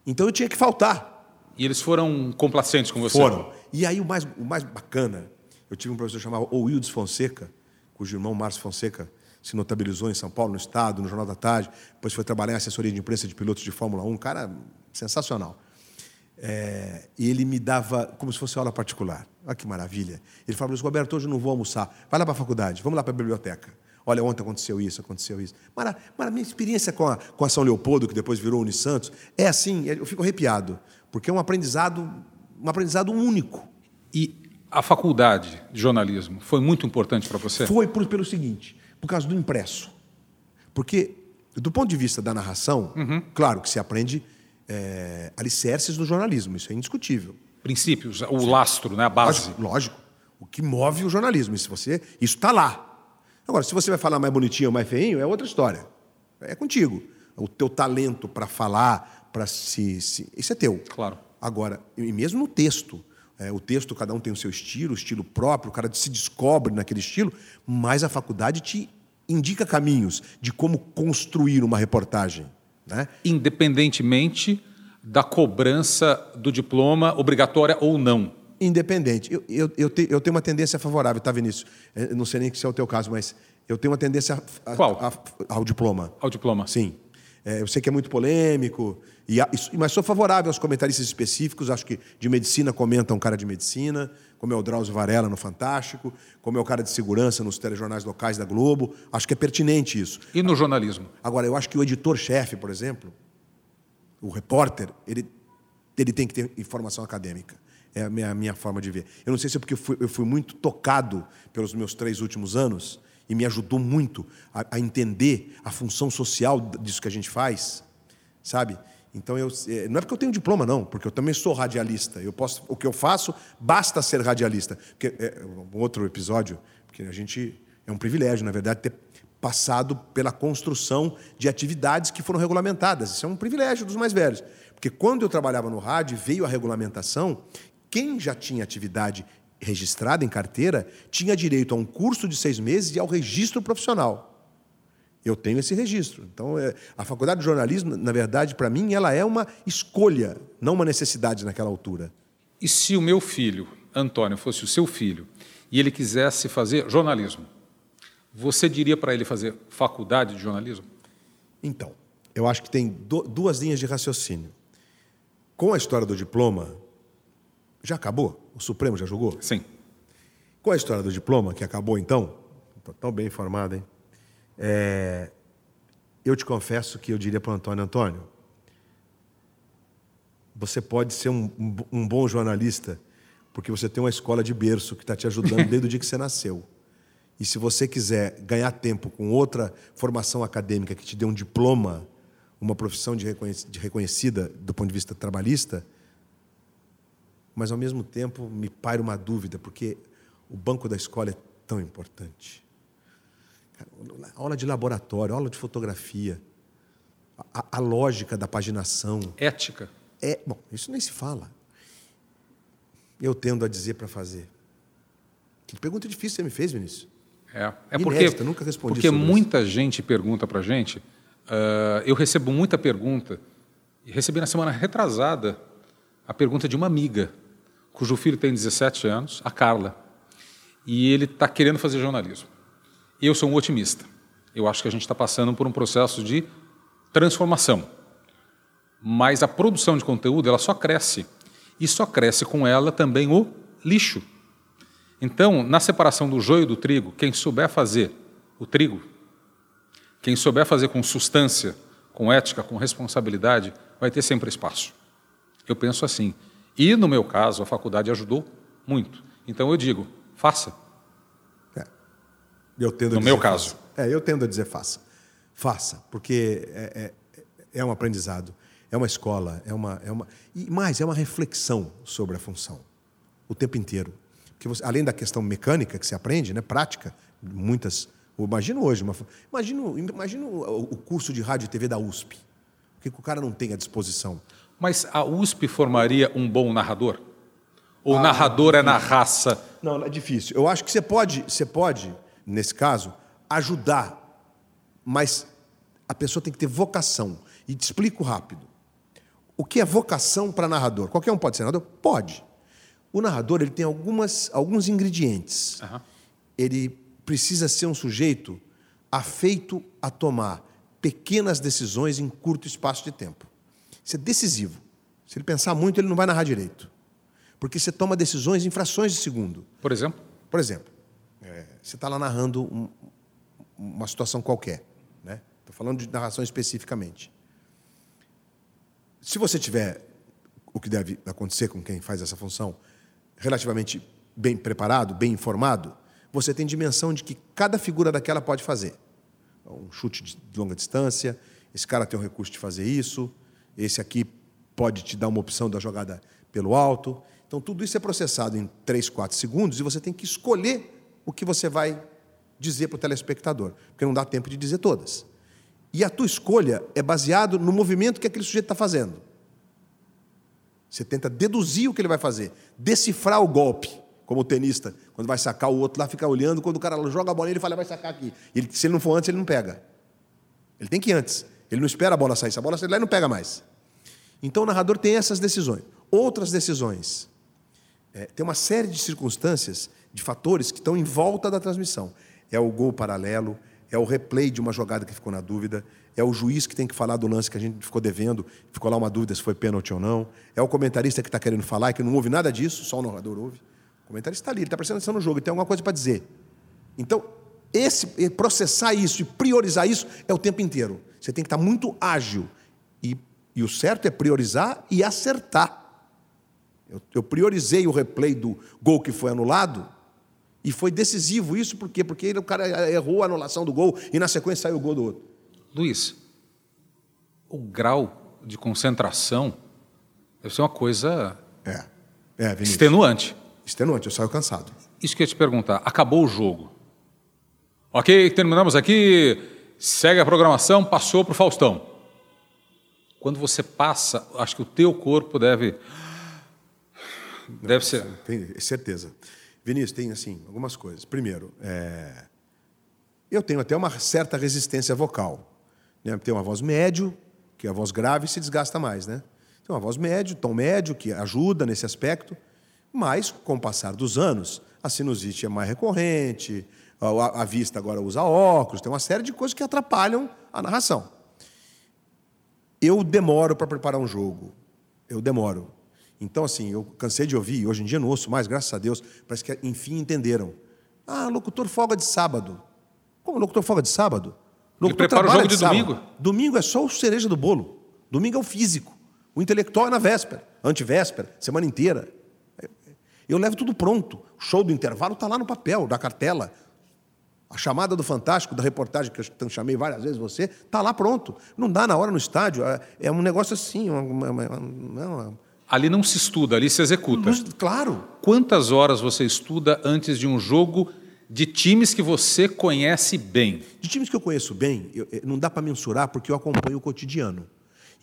Então eu tinha que faltar. E eles foram complacentes com você? Foram. E aí o mais, o mais bacana, eu tive um professor chamado Wildes Fonseca, cujo irmão Márcio Fonseca se notabilizou em São Paulo, no Estado, no Jornal da Tarde, depois foi trabalhar em assessoria de imprensa de pilotos de Fórmula 1, um cara sensacional. É, e ele me dava como se fosse aula particular. Olha que maravilha. Ele falava, Luiz Roberto, hoje eu não vou almoçar. Vai lá para a faculdade, vamos lá para a biblioteca. Olha, ontem aconteceu isso, aconteceu isso. Mas, mas a minha experiência com a, com a São Leopoldo, que depois virou Unisantos, é assim, eu fico arrepiado, porque é um aprendizado, um aprendizado único. E a faculdade de jornalismo foi muito importante para você? Foi por, pelo seguinte, por causa do impresso. Porque, do ponto de vista da narração, uhum. claro que se aprende é, alicerces do jornalismo, isso é indiscutível. Princípios, o lastro, né, a base. Lógico, lógico. O que move o jornalismo. Isso você, isso está lá. Agora, se você vai falar mais bonitinho ou mais feinho, é outra história. É contigo. O teu talento para falar, para se, se, Isso é teu. Claro. Agora, e mesmo no texto. É, o texto, cada um tem o seu estilo, o estilo próprio, o cara se descobre naquele estilo, mas a faculdade te indica caminhos de como construir uma reportagem. Né? Independentemente da cobrança do diploma, obrigatória ou não. Independente. Eu, eu, eu, te, eu tenho uma tendência favorável, tá, Vinícius? Eu não sei nem se é o teu caso, mas eu tenho uma tendência a, Qual? A, ao diploma. Ao diploma? Sim. É, eu sei que é muito polêmico, e, mas sou favorável aos comentaristas específicos. Acho que de medicina comenta um cara de medicina, como é o Drauzio Varela no Fantástico, como é o cara de segurança nos telejornais locais da Globo. Acho que é pertinente isso. E no jornalismo? Agora, eu acho que o editor-chefe, por exemplo, o repórter, ele, ele tem que ter informação acadêmica. É a minha, a minha forma de ver. Eu não sei se é porque eu fui, eu fui muito tocado pelos meus três últimos anos e me ajudou muito a, a, entender a função social disso que a gente faz, sabe? Então eu é, não é porque eu tenho diploma não, porque eu também sou radialista. Eu posso, o que eu faço basta ser radialista. Porque é um outro episódio, porque a gente é um privilégio, na verdade, ter passado pela construção de atividades que foram regulamentadas. Isso é um privilégio dos mais velhos. Porque quando eu trabalhava no rádio, veio a regulamentação, quem já tinha atividade registrada em carteira tinha direito a um curso de seis meses e ao registro profissional. Eu tenho esse registro. Então, é, a faculdade de jornalismo, na verdade, para mim, ela é uma escolha, não uma necessidade naquela altura. E se o meu filho, Antônio, fosse o seu filho e ele quisesse fazer jornalismo, você diria para ele fazer faculdade de jornalismo? Então, eu acho que tem duas linhas de raciocínio. Com a história do diploma, já acabou? O Supremo já julgou? Sim. Com a história do diploma, que acabou então, estou tão bem informado, hein? É, eu te confesso que eu diria para o Antônio: Antônio, você pode ser um, um, bom jornalista porque você tem uma escola de berço que está te ajudando desde o dia que você nasceu. E se você quiser ganhar tempo com outra formação acadêmica que te dê um diploma, uma profissão de reconhecida do ponto de vista trabalhista, mas ao mesmo tempo me paira uma dúvida, porque o banco da escola é tão importante. Aula de laboratório, aula de fotografia, a, a lógica da paginação. Ética. É, bom, isso nem se fala. Eu tendo a dizer para fazer. Que pergunta difícil você me fez, Vinícius. É, é porque, Inédita, nunca respondi porque muita isso. gente pergunta para a gente. Uh, eu recebo muita pergunta, recebi na semana retrasada a pergunta de uma amiga, cujo filho tem 17 anos, a Carla, e ele está querendo fazer jornalismo. Eu sou um otimista. Eu acho que a gente está passando por um processo de transformação. Mas a produção de conteúdo ela só cresce. E só cresce com ela também o lixo. Então, na separação do joio do trigo, quem souber fazer o trigo, quem souber fazer com substância, com ética, com responsabilidade, vai ter sempre espaço. Eu penso assim. E, no meu caso, a faculdade ajudou muito. Então, eu digo, faça. É. Eu tendo no meu caso. É, eu tendo a dizer faça. Faça, porque é, é, é um aprendizado, é uma escola, é uma, é uma. E mais, é uma reflexão sobre a função. O tempo inteiro. que você, além da questão mecânica que você aprende, né, prática, muitas. Imagino hoje, uma, imagino, imagino o curso de rádio e TV da USP. O que o cara não tem à disposição? Mas a USP formaria um bom narrador? Ou ah, narrador é na raça? Não, é difícil. Eu acho que você pode, você pode, nesse caso, ajudar, mas a pessoa tem que ter vocação. E te explico rápido. O que é vocação para narrador? Qualquer um pode ser narrador? Pode. O narrador ele tem algumas, alguns ingredientes. Uhum. Ele precisa ser um sujeito afeito a tomar pequenas decisões em curto espaço de tempo. Isso é decisivo. Se ele pensar muito, ele não vai narrar direito. Porque você toma decisões em frações de segundo. Por exemplo? Por exemplo, é, você está lá narrando um, uma situação qualquer. Né? Estou falando de narração especificamente. Se você tiver o que deve acontecer com quem faz essa função, relativamente bem preparado, bem informado, você tem dimensão de que cada figura daquela pode fazer. Um chute de longa distância, esse cara tem o recurso de fazer isso, esse aqui pode te dar uma opção da jogada pelo alto. Então, tudo isso é processado em 3, 4 segundos e você tem que escolher o que você vai dizer para o telespectador, porque não dá tempo de dizer todas. E a tua escolha é baseado no movimento que aquele sujeito está fazendo. Você tenta deduzir o que ele vai fazer, decifrar o golpe, como o tenista, quando vai sacar, o outro lá fica olhando, quando o cara joga a bola, ele fala, vai sacar aqui. Ele, se ele não for antes, ele não pega. Ele tem que ir antes. Ele não espera a bola sair. Se a bola sair lá, ele não pega mais. Então o narrador tem essas decisões. Outras decisões. É, tem uma série de circunstâncias, de fatores que estão em volta da transmissão. É o gol paralelo, é o replay de uma jogada que ficou na dúvida, é o juiz que tem que falar do lance que a gente ficou devendo, ficou lá uma dúvida se foi pênalti ou não, é o comentarista que está querendo falar, que não ouve nada disso, só o narrador ouve. O comentarista está ali, ele está prestando atenção no jogo, ele tem alguma coisa para dizer. Então, esse processar isso e priorizar isso é o tempo inteiro. Você tem que estar tá muito ágil. E, e o certo é priorizar e acertar. Eu, eu priorizei o replay do gol que foi anulado e foi decisivo isso, por quê? Porque o cara errou a anulação do gol e na sequência saiu o gol do outro. Luiz, o grau de concentração deve ser uma coisa é. É, extenuante. Extenuante, eu saio cansado. Isso que eu ia te perguntar, acabou o jogo. Ok, terminamos aqui, segue a programação, passou para o Faustão. Quando você passa, acho que o teu corpo deve. Deve ser. Tem certeza. Vinícius, tem assim, algumas coisas. Primeiro, é... eu tenho até uma certa resistência vocal. Né? Tem uma voz médio, que a voz grave se desgasta mais. Né? Tem uma voz médio, tom médio, que ajuda nesse aspecto. Mas, com o passar dos anos, a sinusite é mais recorrente, a vista agora usa óculos, tem uma série de coisas que atrapalham a narração. Eu demoro para preparar um jogo. Eu demoro. Então, assim, eu cansei de ouvir, hoje em dia não ouço mais, graças a Deus, parece que enfim entenderam. Ah, locutor folga de sábado. Como locutor folga de sábado? Locutor Ele prepara o jogo de, de domingo? Domingo é só o cereja do bolo. Domingo é o físico. O intelectual é na véspera, antivéspera, semana inteira. Eu levo tudo pronto. O show do intervalo está lá no papel, da cartela. A chamada do Fantástico, da reportagem que eu chamei várias vezes você, está lá pronto. Não dá na hora no estádio. É, é um negócio assim. Uma, uma, uma, Ali não se estuda, ali se executa. Claro. Quantas horas você estuda antes de um jogo de times que você conhece bem? De times que eu conheço bem, eu, não dá para mensurar porque eu acompanho o cotidiano.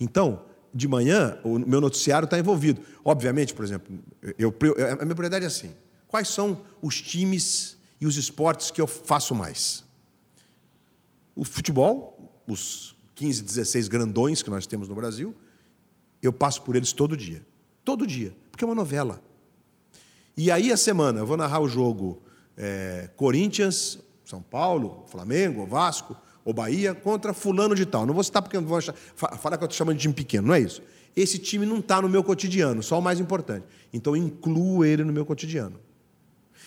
Então, de manhã, o meu noticiário está envolvido. Obviamente, por exemplo, eu, eu, a minha prioridade é assim: quais são os times e os esportes que eu faço mais? O futebol, os 15, 16 grandões que nós temos no Brasil, eu passo por eles todo dia. Todo dia, porque é uma novela. E aí a semana, eu vou narrar o jogo é, Corinthians, São Paulo, Flamengo, Vasco, ou Bahia, contra fulano de tal. Não vou citar porque vou achar, falar que eu estou chamando de time pequeno, não é isso. Esse time não está no meu cotidiano, só o mais importante. Então eu incluo ele no meu cotidiano.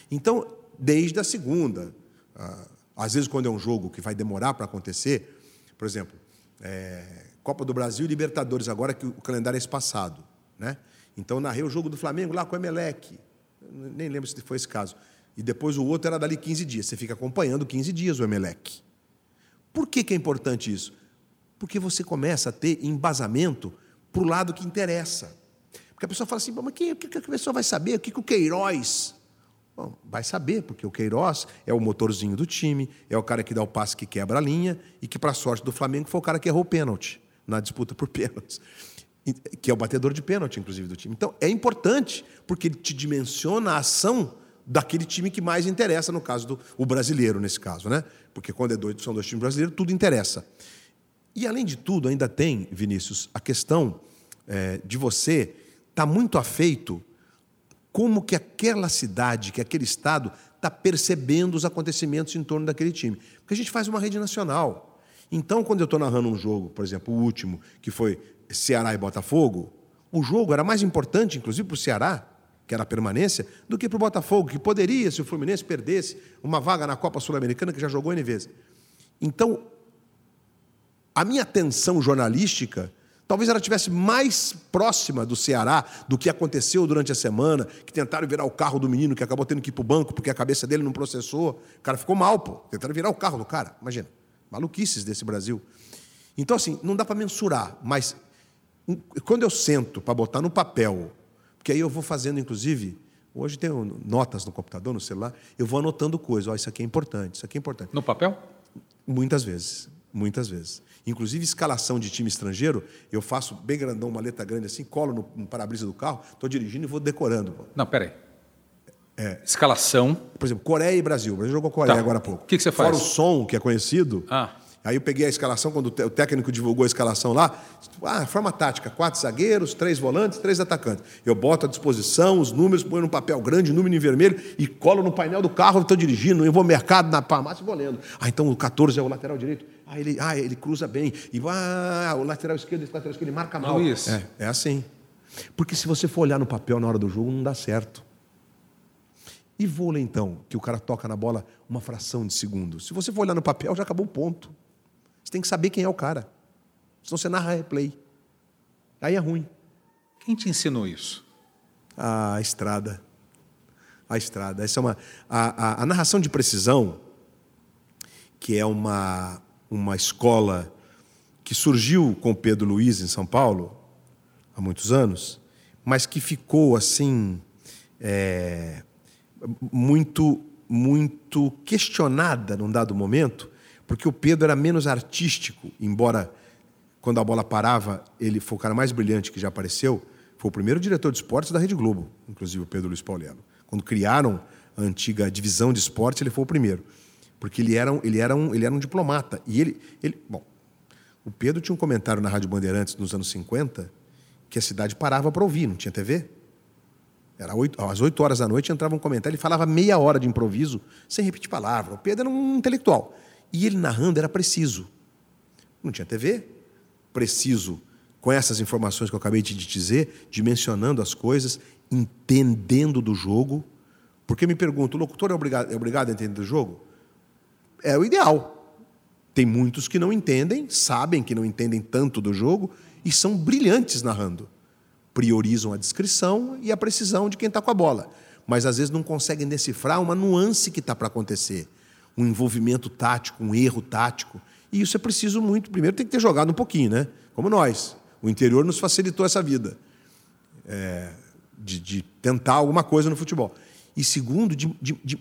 Então, desde a segunda, ah, às vezes quando é um jogo que vai demorar para acontecer, por exemplo, é, Copa do Brasil e Libertadores, agora que o calendário é espaçado. Né? Então, narrei o jogo do Flamengo lá com o Emelec. Nem lembro se foi esse caso. E depois o outro era dali 15 dias. Você fica acompanhando 15 dias o Emelec. Por que, que é importante isso? Porque você começa a ter embasamento para o lado que interessa. Porque a pessoa fala assim, mas o que, que, a pessoa vai saber? O que, que o Queiroz... Bom, vai saber, porque o Queiroz é o motorzinho do time, é o cara que dá o passe que quebra a linha e que, para sorte do Flamengo, foi o cara que errou o pênalti na disputa por pênaltis. Que é o batedor de pênalti, inclusive, do time. Então, é importante, porque ele te dimensiona a ação daquele time que mais interessa, no caso do o brasileiro, nesse caso, né? Porque quando é dois, são dois times brasileiros, tudo interessa. E, além de tudo, ainda tem, Vinícius, a questão é, de você estar tá muito afeito como que aquela cidade, que aquele estado está percebendo os acontecimentos em torno daquele time. Porque a gente faz uma rede nacional. Então, quando eu estou narrando um jogo, por exemplo, o último, que foi Ceará e Botafogo, o jogo era mais importante, inclusive, para o Ceará, que era a permanência, do que para o Botafogo, que poderia, se o Fluminense perdesse, uma vaga na Copa Sul-Americana, que já jogou N vezes. Então, a minha atenção jornalística Talvez ela estivesse mais próxima do Ceará do que aconteceu durante a semana, que tentaram virar o carro do menino que acabou tendo que ir para o banco porque a cabeça dele não processou. O cara ficou mal, pô. Tentaram virar o carro do cara. Imagina. Maluquices desse Brasil. Então, assim, não dá para mensurar, mas quando eu sento para botar no papel, porque aí eu vou fazendo, inclusive, hoje tem notas no computador, no celular, eu vou anotando coisas. Ó, isso aqui é importante, isso aqui é importante. No papel? Muitas vezes. Muitas vezes. Inclusive, escalação de time estrangeiro, eu faço bem grandão, uma letra grande assim, colo no, no para-brisa do carro, estou dirigindo e vou decorando. Pô. Não, peraí. É. Escalação. Por exemplo, Coreia e Brasil. O Brasil jogou Coreia tá. agora há pouco. O que, que, você faz? Fora o som, que é conhecido. Ah. Aí eu peguei a escalação, quando o técnico divulgou a escalação lá, ah, forma tática, quatro zagueiros, três volantes, três atacantes. Eu boto à disposição os números, ponho num papel grande, número em vermelho, e colo no painel do carro, estou dirigindo, eu vou ao mercado, na farmácia e vou lendo. Ah, então o 14 é o lateral direito. Ah, ele, ah, ele cruza bem. E ah, o lateral esquerdo, esse lateral esquerdo, ele marca mal. Luiz. É, é assim. Porque se você for olhar no papel na hora do jogo, não dá certo. E vôlei, então, que o cara toca na bola uma fração de segundo. Se você for olhar no papel, já acabou o ponto. Você tem que saber quem é o cara. Senão você narra replay. Aí é ruim. Quem te ensinou isso? A estrada. A estrada. Essa é uma. A, a, a narração de precisão, que é uma, uma escola que surgiu com Pedro Luiz em São Paulo, há muitos anos, mas que ficou assim. É, muito muito questionada num dado momento porque o Pedro era menos artístico, embora quando a bola parava, ele foi o cara mais brilhante que já apareceu. Foi o primeiro diretor de esportes da Rede Globo, inclusive o Pedro Luiz Paulino. Quando criaram a antiga divisão de esportes, ele foi o primeiro. Porque ele era um, ele era um, ele era um diplomata. E ele, ele. Bom, o Pedro tinha um comentário na Rádio Bandeirantes nos anos 50 que a cidade parava para ouvir, não tinha TV. Era 8, às 8 horas da noite entrava um comentário, ele falava meia hora de improviso, sem repetir palavra. O Pedro era um intelectual. E ele narrando era preciso. Não tinha TV. Preciso, com essas informações que eu acabei de dizer, dimensionando as coisas, entendendo do jogo. Porque me pergunto, o locutor é obrigado, é obrigado a entender do jogo? É o ideal. Tem muitos que não entendem, sabem que não entendem tanto do jogo e são brilhantes narrando. Priorizam a descrição e a precisão de quem está com a bola. Mas às vezes não conseguem decifrar uma nuance que está para acontecer um envolvimento tático, um erro tático. E isso é preciso muito. Primeiro, tem que ter jogado um pouquinho, né? Como nós. O interior nos facilitou essa vida. É, de, de, tentar alguma coisa no futebol. E segundo, de, de,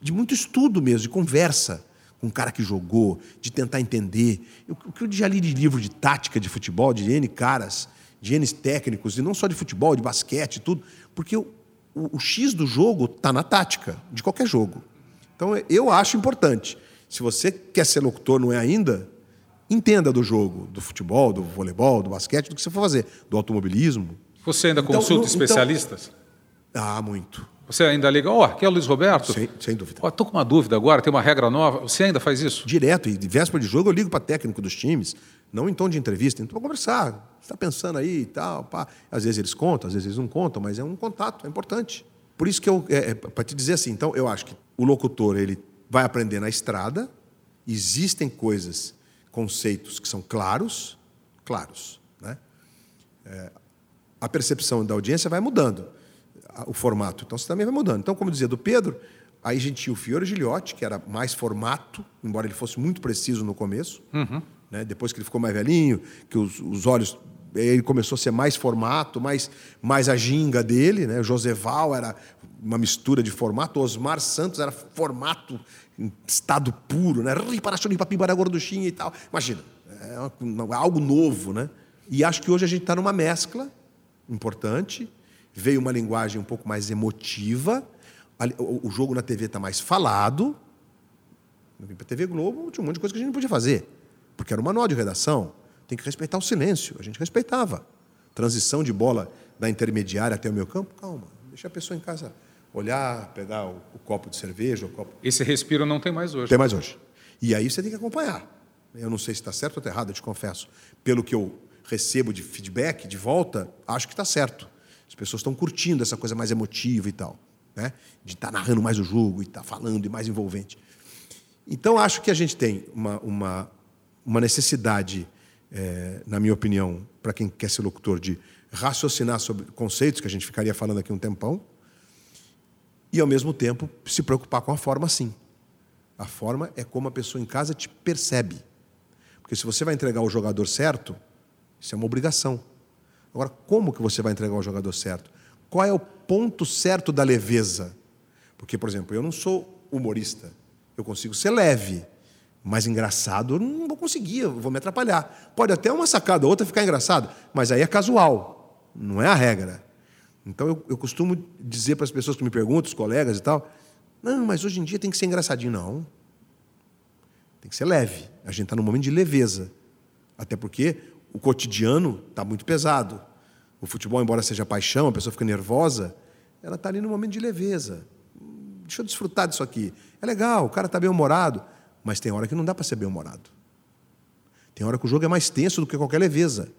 de, muito estudo mesmo, de conversa com um cara que jogou, de tentar entender. O que eu já li de livro de tática de futebol, de N caras, de N técnicos, e não só de futebol, de basquete, tudo, porque o, o, o X do jogo está na tática, de qualquer jogo. Então, eu acho importante. Se você quer ser locutor, não é ainda, entenda do jogo, do futebol, do voleibol, do basquete, do que você for fazer, do automobilismo. Você ainda então, consulta então, especialistas? Ah, muito. Você ainda liga, ó, oh, aqui é o Luiz Roberto? Sem, sem dúvida. Estou oh, com uma dúvida agora, tem uma regra nova. Você ainda faz isso? Direto, e de véspera de jogo eu ligo para técnico dos times, não em tom de entrevista, então para conversar. Você está pensando aí e tal, pá. Às vezes eles contam, às vezes eles não contam, mas é um contato, é importante. Por isso que eu, é, é para te dizer assim, então eu acho que o locutor ele vai aprender na estrada. Existem coisas, conceitos que são claros, claros. Né? É, a percepção da audiência vai mudando, o formato. Então, você também vai mudando. Então, como dizia do Pedro, aí a gente tinha o Fiore Giliotti, que era mais formato, embora ele fosse muito preciso no começo. Uhum. Né? Depois que ele ficou mais velhinho, que os, os olhos ele começou a ser mais formato, mais, mais a ginga dele, né? O Joseval era uma mistura de formato. Osmar Santos era formato em estado puro, né? Gorduchinha e tal. Imagina, é algo novo, né? E acho que hoje a gente está numa mescla importante. Veio uma linguagem um pouco mais emotiva. O jogo na TV está mais falado. Eu vim para a TV Globo, tinha um monte de coisa que a gente não podia fazer, porque era um manual de redação. Tem que respeitar o silêncio. A gente respeitava. Transição de bola da intermediária até o meu campo, calma. Deixa a pessoa em casa olhar, pegar o, o copo de cerveja, o copo. Esse respiro não tem mais hoje. Tem mais hoje. E aí você tem que acompanhar. Eu não sei se está certo ou está errado, eu te confesso. Pelo que eu recebo de feedback, de volta, acho que está certo. As pessoas estão curtindo essa coisa mais emotiva e tal. Né? De estar tá narrando mais o jogo e estar tá falando e mais envolvente. Então, acho que a gente tem uma, uma, uma necessidade, é, na minha opinião, para quem quer ser locutor, de raciocinar sobre conceitos, que a gente ficaria falando aqui um tempão, e, ao mesmo tempo, se preocupar com a forma, sim. A forma é como a pessoa em casa te percebe. Porque se você vai entregar o jogador certo, isso é uma obrigação. Agora, como que você vai entregar o jogador certo? Qual é o ponto certo da leveza? Porque, por exemplo, eu não sou humorista. Eu consigo ser leve, mas engraçado eu não vou conseguir, eu vou me atrapalhar. Pode até uma sacada ou outra ficar engraçado, mas aí é casual, não é a regra. Então eu, eu costumo dizer para as pessoas que me perguntam, os colegas e tal, não, mas hoje em dia tem que ser engraçadinho. Não. Tem que ser leve. A gente está num momento de leveza. Até porque o cotidiano está muito pesado. O futebol, embora seja paixão, a pessoa fica nervosa, ela está ali num momento de leveza. Deixa eu desfrutar disso aqui. É legal, o cara está bem-humorado, mas tem hora que não dá para ser bem-humorado. Tem hora que o jogo é mais tenso do que qualquer leveza.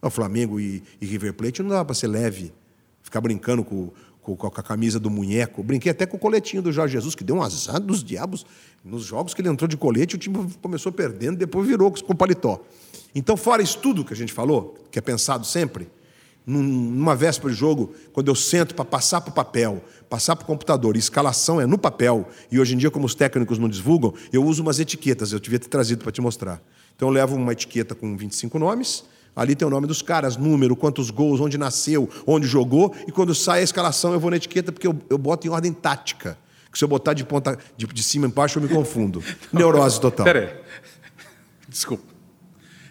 O Flamengo e, e River Plate não dá para ser leve ficar brincando com, com, com, a camisa do munheco. Brinquei até com o coletinho do Jorge Jesus, que deu um azar dos diabos. Nos jogos que ele entrou de colete, o time começou perdendo, depois virou com paletó. Então, fora isso tudo que a gente falou, que é pensado sempre, numa véspera de jogo, quando eu sento para passar para o papel, passar para o computador, e escalação é no papel, e hoje em dia, como os técnicos não divulgam, eu uso umas etiquetas, eu devia ter trazido para te mostrar. Então, eu levo uma etiqueta com 25 nomes, Ali tem o nome dos caras, número, quantos gols, onde nasceu, onde jogou. E quando sai a escalação, eu vou na etiqueta porque eu, eu boto em ordem tática. Que se eu botar de ponta de, de cima embaixo, eu me confundo. Neurose total. Peraí. Desculpa.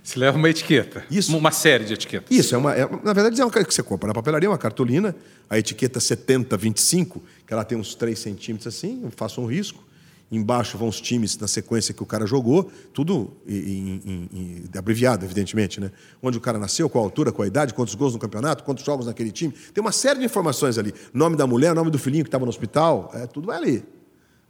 Você leva uma etiqueta. Isso. Uma série de etiquetas. Isso, é uma, é, na verdade, é uma que você compra na papelaria, uma cartolina, a etiqueta 7025, que ela tem uns 3 centímetros assim, eu faço um risco. Embaixo vão os times na sequência que o cara jogou, tudo em, em, em, abreviado, evidentemente, né? Onde o cara nasceu, qual a altura, qual a idade, quantos gols no campeonato, quantos jogos naquele time. Tem uma série de informações ali. Nome da mulher, nome do filhinho que estava no hospital, é, tudo vai ali.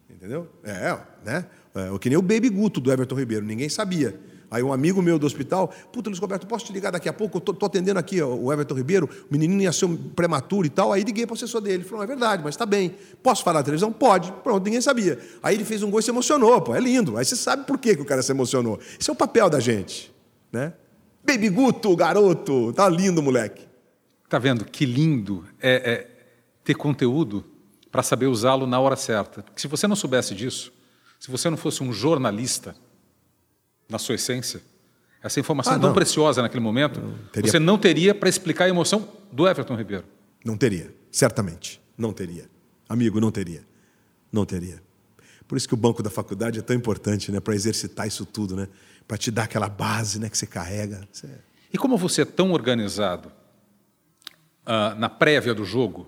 Entendeu? É, né? É, que nem o Baby Guto do Everton Ribeiro, ninguém sabia. Aí um amigo meu do hospital, puta, Luiz Roberto, posso te ligar daqui a pouco? Eu tô, tô atendendo aqui o Everton Ribeiro, o menininho ia ser um prematuro e tal. Aí liguei para o assessor dele. Ele falou, é verdade, mas está bem. Posso falar na televisão? Pode. Pronto, ninguém sabia. Aí ele fez um gol e se emocionou, pô, é lindo. Aí você sabe por que, que o cara se emocionou. Esse é o papel da gente, né? Baby Guto, garoto, tá lindo, moleque. Tá vendo que lindo é, é ter conteúdo para saber usá-lo na hora certa. Porque se você não soubesse disso, se você não fosse um jornalista, na sua essência, essa informação ah, tão preciosa naquele momento, não, você não teria para explicar a emoção do Everton Ribeiro. Não teria, certamente. Não teria. Amigo, não teria. Não teria. Por isso que o banco da faculdade é tão importante, né, para exercitar isso tudo, né, para te dar aquela base, né, que você carrega. Você... E como você é tão organizado uh, na prévia do jogo,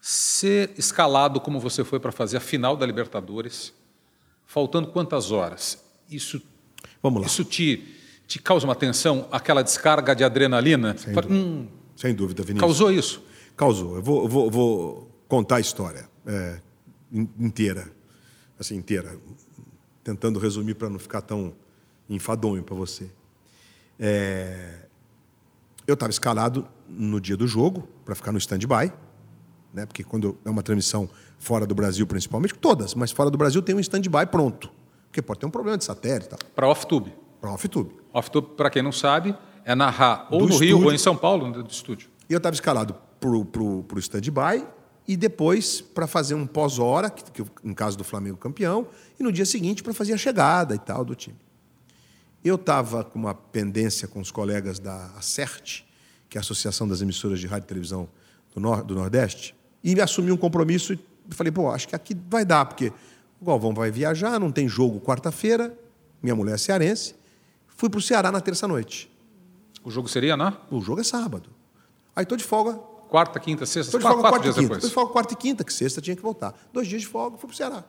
ser escalado como você foi para fazer a final da Libertadores, faltando quantas horas? Isso Vamos lá. Isso te, te causa uma tensão, aquela descarga de adrenalina? Sem, dúvida. Hum, Sem dúvida, Vinícius. Causou isso? Causou. Eu vou, vou, vou contar a história é, inteira. Assim, inteira. Tentando resumir para não ficar tão enfadonho para você. É, eu estava escalado no dia do jogo para ficar no stand-by, né? porque quando é uma transmissão fora do Brasil, principalmente, todas, mas fora do Brasil tem um stand-by pronto. Porque pode ter um problema de satélite. Para off-tube. Para off-tube. Off-tube, para quem não sabe, é narrar ou do no estúdio. Rio ou em São Paulo, do estúdio. E eu estava escalado para o stand-by e depois para fazer um pós-hora, que, que, no caso do Flamengo campeão, e no dia seguinte para fazer a chegada e tal do time. Eu estava com uma pendência com os colegas da ACERT, que é a Associação das Emissoras de Rádio e Televisão do, Nor do Nordeste, E assumi um compromisso e falei, pô, acho que aqui vai dar, porque o Galvão vai viajar, não tem jogo quarta-feira, minha mulher é cearense. Fui para o Ceará na terça-noite. O jogo seria, né? O jogo é sábado. Aí estou de folga. Quarta, quinta, sexta, Estou de folga quarta e dias quinta. depois. Estou de folga quarta e quinta, que sexta tinha que voltar. Dois dias de folga, fui para o Ceará.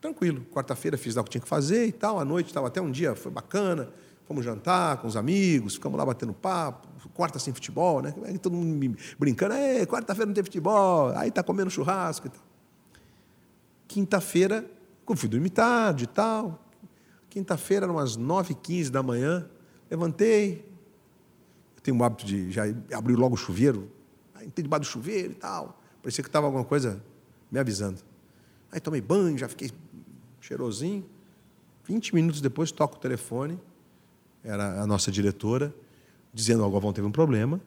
Tranquilo. Quarta-feira fiz lá o que tinha que fazer e tal. À noite estava até um dia, foi bacana. Fomos jantar com os amigos, ficamos lá batendo papo. Quarta sem futebol, né? Todo mundo brincando, é, quarta-feira não tem futebol, aí tá comendo churrasco e tal. Quinta-feira, como fui dormir tarde e tal. Quinta-feira, umas 9h15 da manhã, levantei. Eu tenho o hábito de já abrir logo o chuveiro, aí entrei debaixo do chuveiro e tal. Parecia que estava alguma coisa me avisando. Aí tomei banho, já fiquei cheirosinho. 20 minutos depois, toco o telefone, era a nossa diretora, dizendo que o Galvão teve um problema.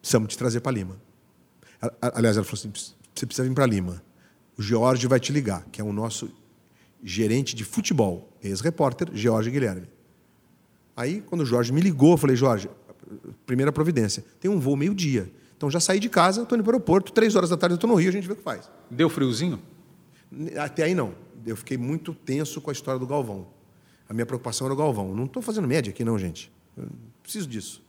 Precisamos te trazer para Lima. Aliás, ela falou assim: você precisa vir para Lima. O George vai te ligar, que é o nosso gerente de futebol, ex-repórter, George Guilherme. Aí, quando o Jorge me ligou, eu falei, Jorge, primeira providência, tem um voo meio-dia. Então já saí de casa, estou indo para o aeroporto, três horas da tarde eu estou no Rio, a gente vê o que faz. Deu friozinho? Até aí não. Eu fiquei muito tenso com a história do Galvão. A minha preocupação era o Galvão. Não estou fazendo média aqui, não, gente. Eu preciso disso.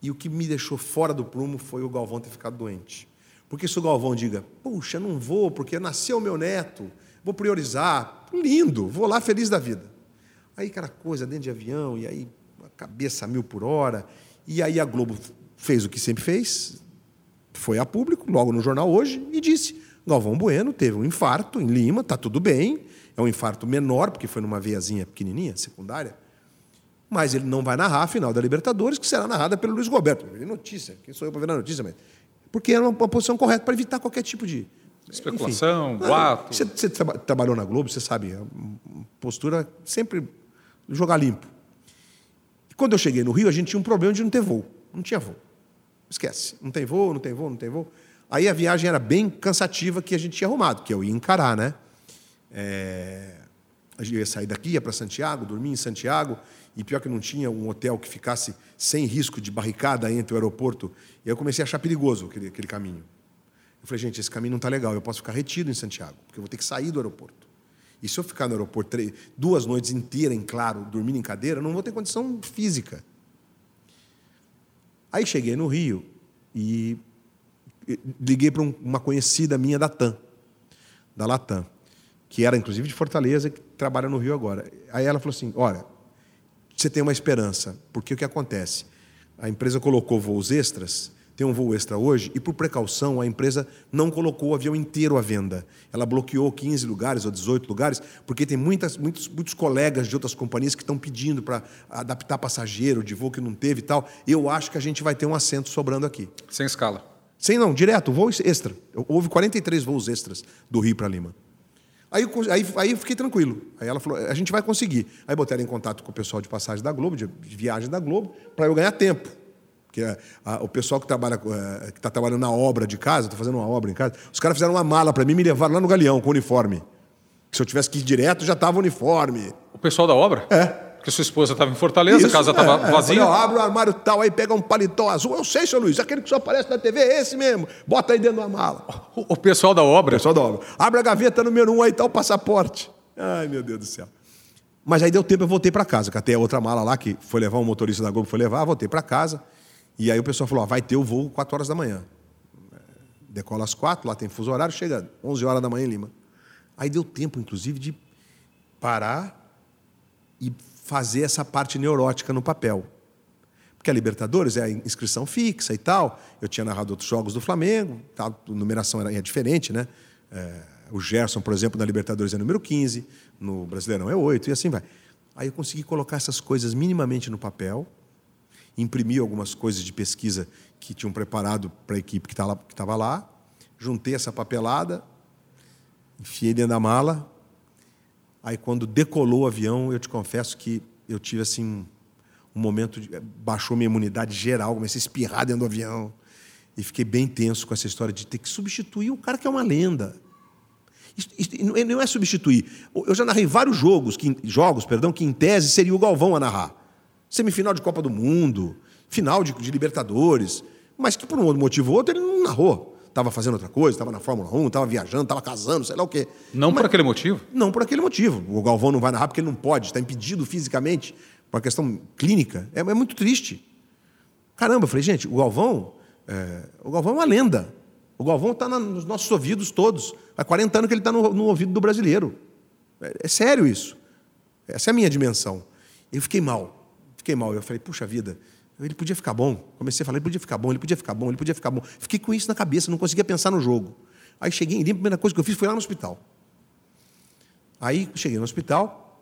E o que me deixou fora do prumo foi o Galvão ter ficado doente. Porque se o Galvão diga, puxa, não vou, porque nasceu meu neto, vou priorizar, lindo, vou lá feliz da vida. Aí aquela coisa dentro de avião, e aí a cabeça a mil por hora, e aí a Globo fez o que sempre fez, foi a público, logo no jornal hoje, e disse: Galvão Bueno teve um infarto em Lima, está tudo bem, é um infarto menor, porque foi numa veiazinha pequenininha, secundária, mas ele não vai narrar a final da Libertadores, que será narrada pelo Luiz Roberto. Notícia, quem sou eu para ver a notícia, mas. Porque era uma posição correta para evitar qualquer tipo de. Especulação, Enfim. boato. Você, você traba- trabalhou na Globo, você sabe, uma postura sempre jogar limpo. E quando eu cheguei no Rio, a gente tinha um problema de não ter voo. Não tinha voo. Esquece. Não tem voo, não tem voo, não tem voo. Aí a viagem era bem cansativa que a gente tinha arrumado, que eu ia encarar, né? É, a gente ia sair daqui, ia para Santiago, dormir em Santiago, e pior que não tinha um hotel que ficasse sem risco de barricada entre o aeroporto. E aí eu comecei a achar perigoso aquele, aquele caminho. Eu falei, gente, esse caminho não está legal, eu posso ficar retido em Santiago, porque eu vou ter que sair do aeroporto. E se eu ficar no aeroporto três, duas noites inteiras em claro, dormindo em cadeira, eu não vou ter condição física. Aí cheguei no Rio e liguei para um- uma conhecida minha da TAM, da Latam, que era inclusive de Fortaleza, que trabalha no Rio agora. Aí ela falou assim: olha, você tem uma esperança, porque o que acontece? A empresa colocou voos extras, tem um voo extra hoje, e por precaução a empresa não colocou o avião inteiro à venda. Ela bloqueou 15 lugares ou 18 lugares, porque tem muitas, muitos, muitos colegas de outras companhias que estão pedindo para adaptar passageiro de voo que não teve e tal. Eu acho que a gente vai ter um assento sobrando aqui. Sem escala. Sem não, direto, voo extra. Houve 43 voos extras do Rio para Lima. Aí, aí, aí eu fiquei tranquilo. Aí ela falou: a gente vai conseguir. Aí botaram em contato com o pessoal de passagem da Globo, de, viagem da Globo, para eu ganhar tempo. Porque a- a- o pessoal que trabalha eh, que está trabalhando na obra de casa, estou fazendo uma obra em casa, os caras fizeram uma mala para mim e me levaram lá no Galeão com o uniforme. Se eu tivesse que ir direto, já estava uniforme. O pessoal da obra? É. Porque sua esposa estava em Fortaleza, a Isso, casa é, estava é. vazia. Falei, ó, abre o armário tal, aí pega um paletó azul. Eu sei, seu Luiz, aquele que só aparece na TV é esse mesmo. Bota aí dentro da mala. O, o pessoal da obra. Pessoal da obra. Abre a gaveta número um aí, tá o passaporte. Ai, meu Deus do céu. Mas aí deu tempo, eu voltei para casa. Catei a outra mala lá, que foi levar um motorista da Globo, foi levar, voltei para casa. E aí o pessoal falou: ó, vai ter o voo 4 horas da manhã. Decola às 4, lá tem fuso horário, chega 11 horas da manhã em Lima. Aí deu tempo, inclusive, de parar e fazer essa parte neurótica no papel. Porque a Libertadores é a inscrição fixa e tal. Eu tinha narrado outros jogos do Flamengo, a numeração era, é diferente, né? É, o Gerson, por exemplo, na Libertadores é número 15, no Brasileirão é 8, e assim vai. Aí eu consegui colocar essas coisas minimamente no papel, imprimi algumas coisas de pesquisa que tinham preparado para a equipe que estava lá, juntei essa papelada, enfiei dentro da mala. Aí, quando decolou o avião, eu te confesso que eu tive assim um momento de, baixou minha imunidade geral, comecei a espirrar dentro do avião e fiquei bem tenso com essa história de ter que substituir o cara que é uma lenda. Isso, isso não é substituir. Eu já narrei vários jogos, que, jogos, perdão, que em tese seria o Galvão a narrar. Semifinal de Copa do Mundo, final de, de Libertadores. mas que por um motivo ou outro ele não narrou. Estava fazendo outra coisa, estava na Fórmula 1, estava viajando, estava casando, sei lá o quê. Não mas, por aquele motivo? Não por aquele motivo. O Galvão não vai narrar porque ele não pode, está impedido fisicamente, por uma questão clínica. É, é muito triste. Caramba, eu falei, gente, o Galvão, é, o Galvão é uma lenda. O Galvão está nos nossos ouvidos todos. Há 40 anos que ele está no, no, ouvido do brasileiro. É, é, sério isso. Essa é a minha dimensão. Eu fiquei mal. Fiquei mal. Eu falei, puxa vida, ele podia ficar bom. Comecei a falar, ele podia ficar bom, ele podia ficar bom, ele podia ficar bom. Fiquei com isso na cabeça, não conseguia pensar no jogo. Aí cheguei, a primeira coisa que eu fiz foi lá no hospital. Aí cheguei no hospital,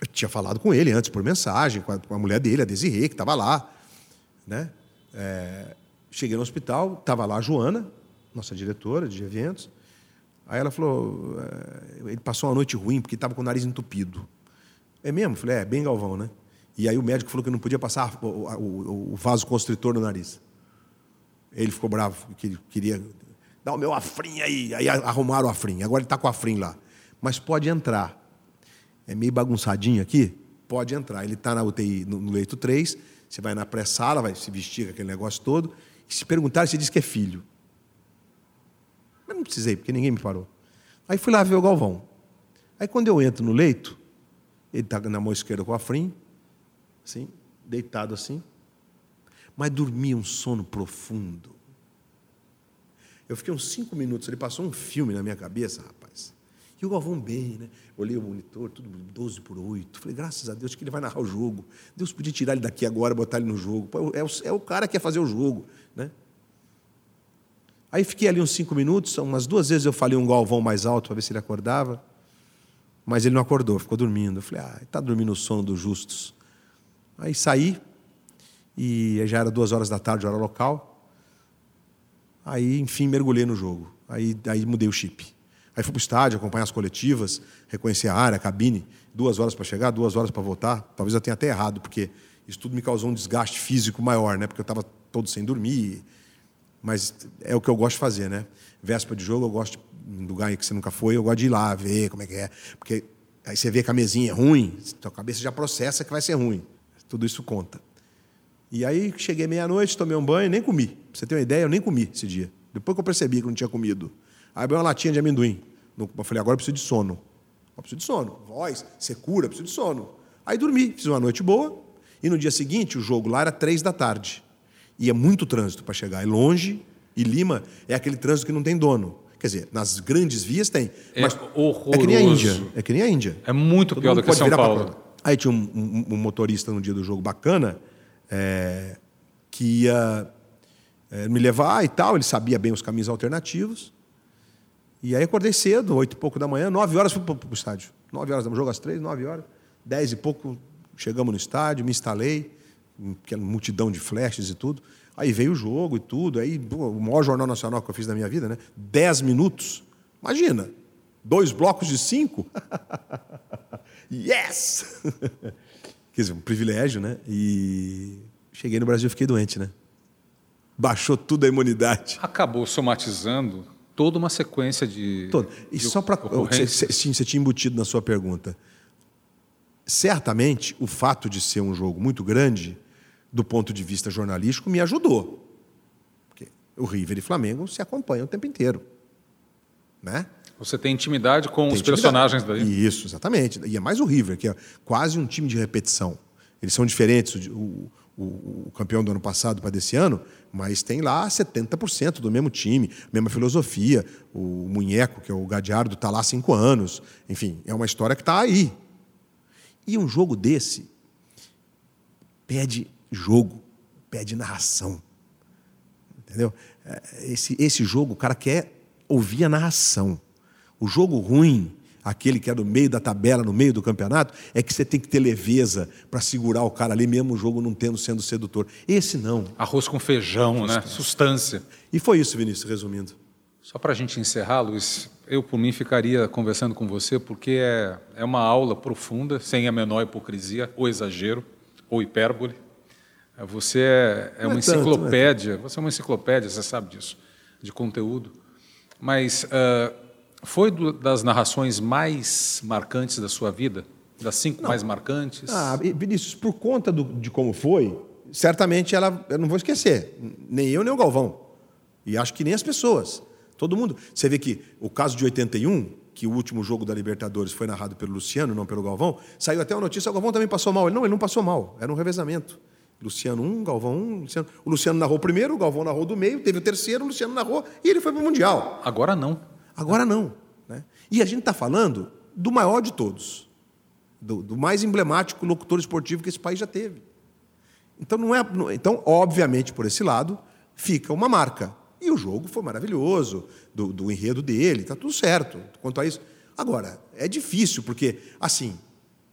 eu tinha falado com ele antes por mensagem, com a, com a mulher dele, a Desirê, que estava lá. Né? É, cheguei no hospital, estava lá a Joana, nossa diretora de eventos. Aí ela falou, é, ele passou uma noite ruim porque estava com o nariz entupido. É mesmo? Eu falei, é, bem Galvão, né? E aí o médico falou que não podia passar o, o, o vaso constritor no nariz. Ele ficou bravo, que queria dar o meu afrim aí. Aí arrumaram o afrim. Agora ele está com o afrim lá. Mas pode entrar. É meio bagunçadinho aqui? Pode entrar. Ele está na UTI, no leito 3. Você vai na pré-sala, vai se vestir aquele negócio todo. E se perguntar, você diz que é filho. Mas não precisei, porque ninguém me parou. Aí fui lá ver o Galvão. Aí quando eu entro no leito, ele está na mão esquerda com a frim, assim, deitado assim. Mas dormia um sono profundo. Eu fiquei uns cinco minutos, ele passou um filme na minha cabeça, rapaz. E o Galvão bem, né? Olhei o monitor, tudo 12 por 8. Falei, graças a Deus que ele vai narrar o jogo. Deus podia tirar ele daqui agora, botar ele no jogo. É o, é o cara que quer fazer o jogo, né? Aí fiquei ali uns cinco minutos, umas duas vezes eu falei um Galvão mais alto para ver se ele acordava. Mas ele não acordou, ficou dormindo. Eu falei, ah, está dormindo o sono dos justos. Aí saí, e já era duas horas da tarde, hora local. Aí, enfim, mergulhei no jogo. Aí, aí mudei o chip. Aí fui para o estádio, acompanhar as coletivas, reconhecer a área, a cabine. Duas horas para chegar, duas horas para voltar. Talvez eu tenha até errado, porque isso tudo me causou um desgaste físico maior, né? Porque eu estava todo sem dormir. Mas é o que eu gosto de fazer, né? Véspera de jogo, eu gosto de um lugar que você nunca foi, eu gosto de ir lá ver como é que é. Porque aí você vê que a mesinha é ruim, sua cabeça já processa que vai ser ruim. Tudo isso conta. E aí cheguei meia-noite, tomei um banho, nem comi. Pra você ter uma ideia, eu nem comi esse dia. Depois que eu percebi que não tinha comido. Aí abri uma latinha de amendoim. Eu falei, agora eu preciso de sono. Eu preciso de sono. Voz, secura, preciso de sono. Aí dormi, fiz uma noite boa. E no dia seguinte, o jogo lá era três da tarde. E é muito trânsito para chegar. É longe. E Lima é aquele trânsito que não tem dono. Quer dizer, nas grandes vias tem. É mas horroroso. É que nem a Índia. É que nem a Índia. É muito Todo pior do que São Paulo. Aí tinha um, um, um, motorista no dia do jogo bacana é, que ia é, me levar e tal. Ele sabia bem os caminhos alternativos. E aí acordei cedo, oito e pouco da manhã, nove horas fui para o estádio. Nove horas, jogo às três, nove horas. Dez e pouco chegamos no estádio, me instalei, aquela multidão de flashes e tudo. Aí veio o jogo e tudo. Aí o maior jornal nacional que eu fiz na minha vida, né? Dez minutos. Imagina, dois blocos de cinco. Yes! Quer dizer, um privilégio, né? E cheguei no Brasil e fiquei doente, né? Baixou tudo a imunidade. Acabou somatizando toda uma sequência de. Todo. E de só para. Sim, você tinha embutido na sua pergunta. Certamente, o fato de ser um jogo muito grande, do ponto de vista jornalístico, me ajudou. Porque o River e Flamengo se acompanham o tempo inteiro. Né? Você tem intimidade com tem os intimidade. personagens daí. Isso, exatamente. E é mais o River, que é quase um time de repetição. Eles são diferentes, o, o, o campeão do ano passado para desse ano, mas tem lá 70% do mesmo time, mesma filosofia. O Munheco, que é o Gadiardo, está lá há cinco anos. Enfim, é uma história que está aí. E um jogo desse pede jogo, pede narração. Entendeu? É, esse, esse jogo, o cara quer ouvir a narração. O jogo ruim, aquele que é no meio da tabela, no meio do campeonato, é que você tem que ter leveza para segurar o cara ali, mesmo o jogo não tendo sendo sedutor. Esse não. Arroz com feijão, né? Sustância. E foi isso, Vinícius, resumindo. Só para a gente encerrar, Luiz, eu por mim ficaria conversando com você, porque é, é uma aula profunda, sem a menor hipocrisia, ou exagero, ou hipérbole. Você é, é uma é tanto, enciclopédia, é você é uma enciclopédia, você sabe disso, de conteúdo. Mas uh, foi do, das narrações mais marcantes da sua vida? Das cinco Não. mais marcantes? Ah, Vinícius, por conta do, de como foi, certamente ela, eu não vou esquecer, nem eu nem o Galvão. E acho que nem as pessoas. Todo mundo. Você vê que o caso de 81, que o último jogo da Libertadores foi narrado pelo Luciano, não pelo Galvão, saiu até uma notícia, o Galvão também passou mal. Ele não, ele não passou mal, era um revezamento. Luciano um, Galvão um, Luciano. O Luciano narrou primeiro, o Galvão narrou do meio, teve o terceiro, o Luciano narrou e ele foi para o Mundial. Agora não. Agora não. Né? E a gente está falando do maior de todos, do, do, mais emblemático locutor esportivo que esse país já teve. Então, não é, então, obviamente, por esse lado, fica uma marca. E o jogo foi maravilhoso, do, do enredo dele, está tudo certo quanto a isso. Agora, é difícil, porque, assim,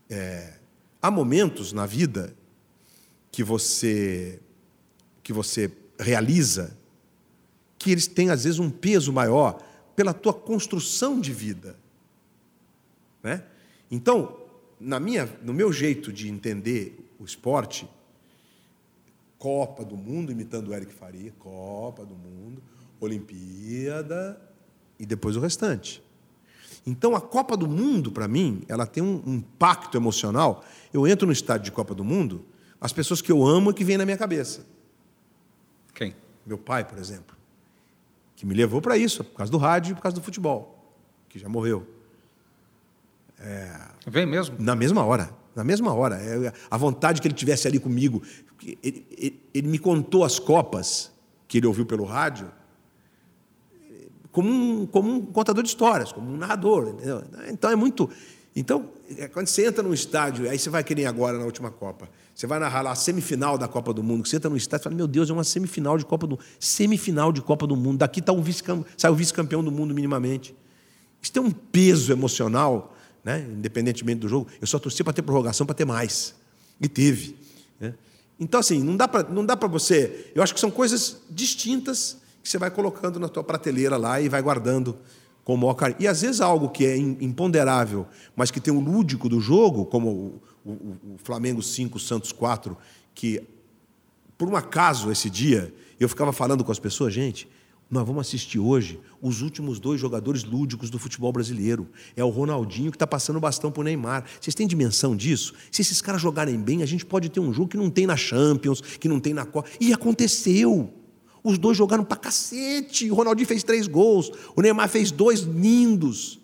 é, há momentos na vida que você, que você realiza que eles têm, às vezes, um peso maior pela tua construção de vida. Né? Então, na minha, no meu jeito de entender o esporte, Copa do Mundo, imitando o Eric Faria, Copa do Mundo, Olimpíada e depois o restante. Então, a Copa do Mundo, para mim, ela tem um impacto emocional. Eu entro no estádio de Copa do Mundo, as pessoas que eu amo é que vêm na minha cabeça. Quem? Meu pai, por exemplo, que me levou para isso, por causa do rádio e por causa do futebol, que já morreu. É... Vem mesmo? Na mesma hora. Na mesma hora. É, a vontade que ele tivesse ali comigo. Ele, ele, ele me contou as copas que ele ouviu pelo rádio como um, como um contador de histórias, como um narrador. Entendeu? Então é muito. Então, é, quando você entra num estádio, aí você vai querer agora na última Copa. Você vai narrar lá a semifinal da Copa do Mundo, você entra num estádio e fala, meu Deus, é uma semifinal de Copa do Mundo. Semifinal de Copa do Mundo. Daqui está um vice sai o vice-campeão do mundo minimamente. Isso tem um peso emocional né? independentemente do jogo. Eu só torci para ter prorrogação, para ter mais. E teve. Né? Então, assim, não dá para você. Eu acho que são coisas distintas que você vai colocando na tua prateleira lá e vai guardando com o maior carinho. E às vezes algo que é imponderável, mas que tem o lúdico do jogo, como o, o, Flamengo 5, Santos 4, que por um acaso esse dia eu ficava falando com as pessoas, gente, nós vamos assistir hoje os últimos dois jogadores lúdicos do futebol brasileiro. É o Ronaldinho que está passando o bastão para o Neymar. Vocês têm dimensão disso? Se esses caras jogarem bem, a gente pode ter um jogo que não tem na Champions, que não tem na Copa. E aconteceu. Os dois jogaram para cacete. O Ronaldinho fez três gols. O Neymar fez dois lindos.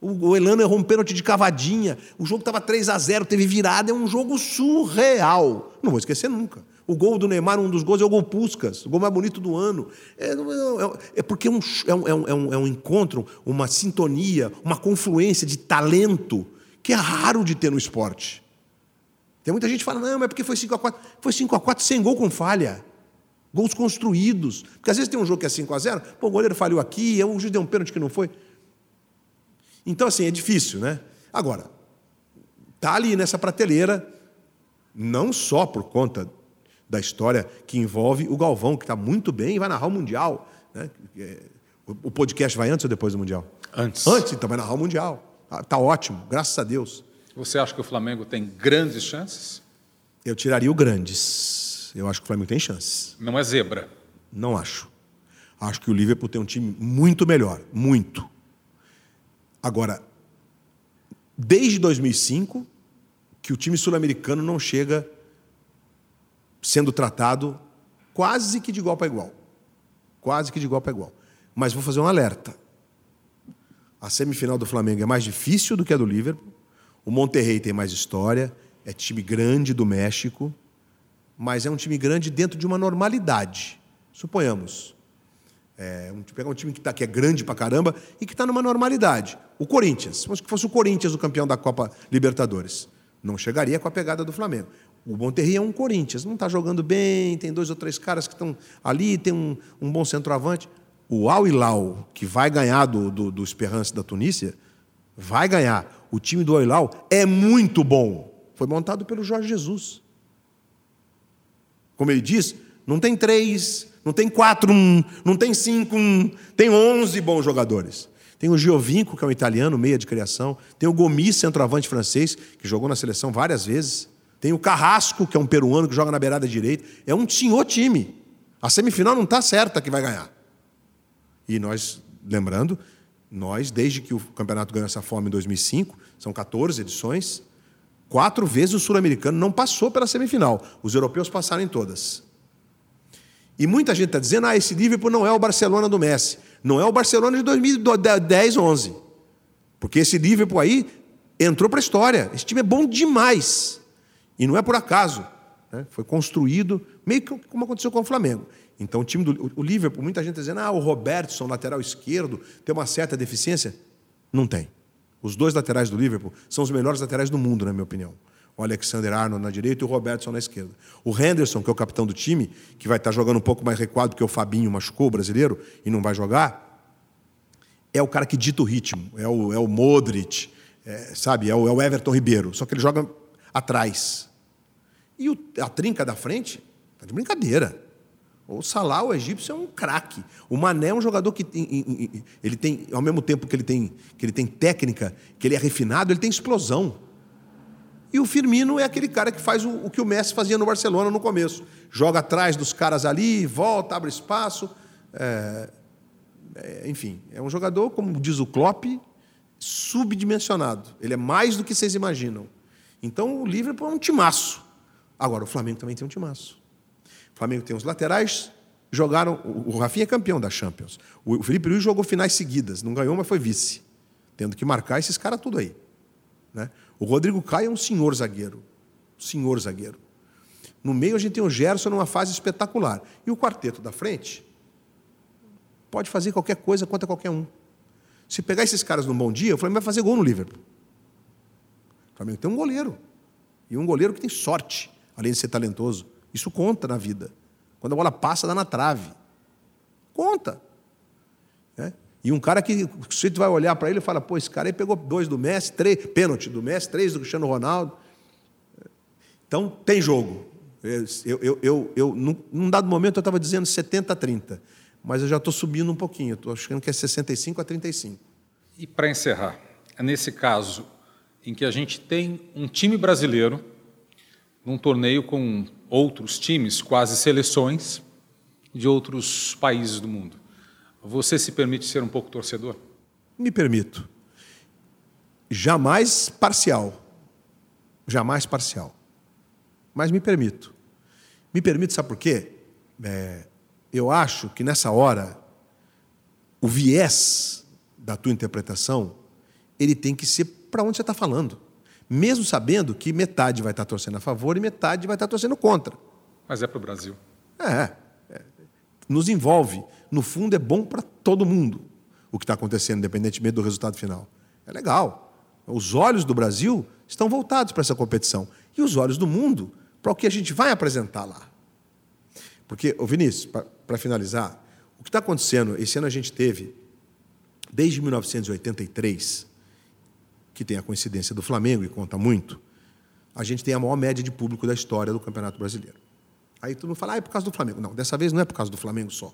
O Elano errou um pênalti de cavadinha. O jogo estava 3 a 0 teve virada. É um jogo surreal. Não vou esquecer nunca. O gol do Neymar, um dos gols, é o gol Puscas, o gol mais bonito do ano. É, é, é porque é um, é, um, é, um, é um encontro, uma sintonia, uma confluência de talento que é raro de ter no esporte. Tem muita gente que fala, não, mas porque foi 5x4. Foi 5x4 sem gol com falha. Gols construídos. Porque às vezes tem um jogo que é 5x0, pô, o goleiro falhou aqui, o juiz deu um pênalti que não foi. Então, assim, é difícil, né? Agora, tá ali nessa prateleira, não só por conta da história que envolve o Galvão, que está muito bem e vai narrar o Mundial. Né? É, o podcast vai antes ou depois do Mundial? Antes. Antes, então vai narrar o Mundial. Está ah, ótimo, graças a Deus. Você acha que o Flamengo tem grandes chances? Eu tiraria o grandes. Eu acho que o Flamengo tem chances. Não é zebra? Não acho. Acho que o Liverpool tem um time muito melhor, muito. Agora, desde 2005, que o time sul-americano não chega sendo tratado quase que de igual para igual. Quase que de igual para igual. Mas vou fazer um alerta. A semifinal do Flamengo é mais difícil do que a do Liverpool. O Monterrey tem mais história, é time grande do México, mas é um time grande dentro de uma normalidade. Suponhamos. É, um, pegar um time que, tá, que é grande pra caramba e que está numa normalidade. O Corinthians, supongamos que fosse o Corinthians o campeão da Copa Libertadores. Não chegaria com a pegada do Flamengo. O Monterrey é um Corinthians, não está jogando bem, tem dois ou três caras que estão ali, tem um, um bom centroavante. O Al Hilal, que vai ganhar do, do, do Esperance da Tunísia, vai ganhar. O time do Al Hilal é muito bom. Foi montado pelo Jorge Jesus. Como ele diz, não tem três, não tem quatro, um, não tem cinco, um, tem onze bons jogadores. Tem o Giovinco, que é um italiano, meia de criação. Tem o Gomis, centroavante francês, que jogou na seleção várias vezes. Tem o Carrasco, que é um peruano que joga na beirada direita. É um senhor time. A semifinal não está certa que vai ganhar. E nós, lembrando, nós, desde que o campeonato ganhou essa forma em 2005, são 14 edições, Quatro vezes o sul-americano não passou pela semifinal. Os europeus passaram em todas. E muita gente está dizendo: ah, esse Liverpool não é o Barcelona do Messi. Não é o Barcelona de 2010, 11. Porque esse Liverpool aí entrou para a história. Esse time é bom demais. E não é por acaso. Né? Foi construído meio que como aconteceu com o Flamengo. Então, o time do o Liverpool, muita gente está dizendo: ah, o Robertson, lateral esquerdo, tem uma certa deficiência. Não tem. Os dois laterais do Liverpool são os melhores laterais do mundo, na minha opinião. O Alexander Arnold na direita e o Robertson na esquerda. O Henderson, que é o capitão do time, que vai estar jogando um pouco mais recuado porque o Fabinho machucou o brasileiro e não vai jogar, é o cara que dita o ritmo. É o, é o Modric, é, sabe? É o, é o Everton Ribeiro. Só que ele joga atrás. E o, a trinca da frente, tá de brincadeira. O Salah, o egípcio, é um craque. O Mané é um jogador que tem, ele tem, ao mesmo tempo que ele tem, que ele tem técnica, que ele é refinado, ele tem explosão. E o Firmino é aquele cara que faz o, o que o Messi fazia no Barcelona no começo. Joga atrás dos caras ali, volta, abre espaço. É, é, enfim, é um jogador, como diz o Klopp, subdimensionado. Ele é mais do que vocês imaginam. Então o Liverpool é um timaço. Agora, o Flamengo também tem um timaço. O Flamengo tem os laterais, jogaram. O Rafinha é campeão da Champions. O Felipe Luiz jogou finais seguidas, não ganhou, mas foi vice. Tendo que marcar esses caras tudo aí. Né? O Rodrigo Caio é um senhor zagueiro. Senhor zagueiro. No meio a gente tem o Gerson numa fase espetacular. E o quarteto da frente pode fazer qualquer coisa contra qualquer um. Se pegar esses caras num bom dia, o Flamengo vai fazer gol no Liverpool. O Flamengo tem um goleiro. E um goleiro que tem sorte, além de ser talentoso. Isso conta na vida. Quando a bola passa, dá na trave. Conta. E um cara que você vai olhar para ele e fala, pô, esse cara aí pegou dois do Messi, três, pênalti do Messi, três do Cristiano Ronaldo. Então, tem jogo. Eu, eu, eu, eu, num dado momento eu estava dizendo 70 a 30, mas eu já estou subindo um pouquinho, estou achando que é 65 a 35. E para encerrar, é nesse caso em que a gente tem um time brasileiro num torneio com outros times, quase seleções de outros países do mundo. Você se permite ser um pouco torcedor? Me permito. Jamais parcial. Jamais parcial. Mas me permito. Me permito, sabe por quê? É, eu acho que nessa hora, o viés da tua interpretação, ele tem que ser para onde você está falando mesmo sabendo que metade vai estar torcendo a favor e metade vai estar torcendo contra. Mas é para o Brasil. É, é, Nos envolve. No fundo, é bom para todo mundo o que está acontecendo, independentemente do resultado final. É legal. Os olhos do Brasil estão voltados para essa competição. E os olhos do mundo para o que a gente vai apresentar lá. Porque, ô Vinícius, para finalizar, o que está acontecendo, esse ano a gente teve, desde 1983, que tem a coincidência do Flamengo e conta muito, a gente tem a maior média de público da história do Campeonato Brasileiro. Aí todo mundo fala, ah, é por causa do Flamengo. Não, dessa vez não é por causa do Flamengo só.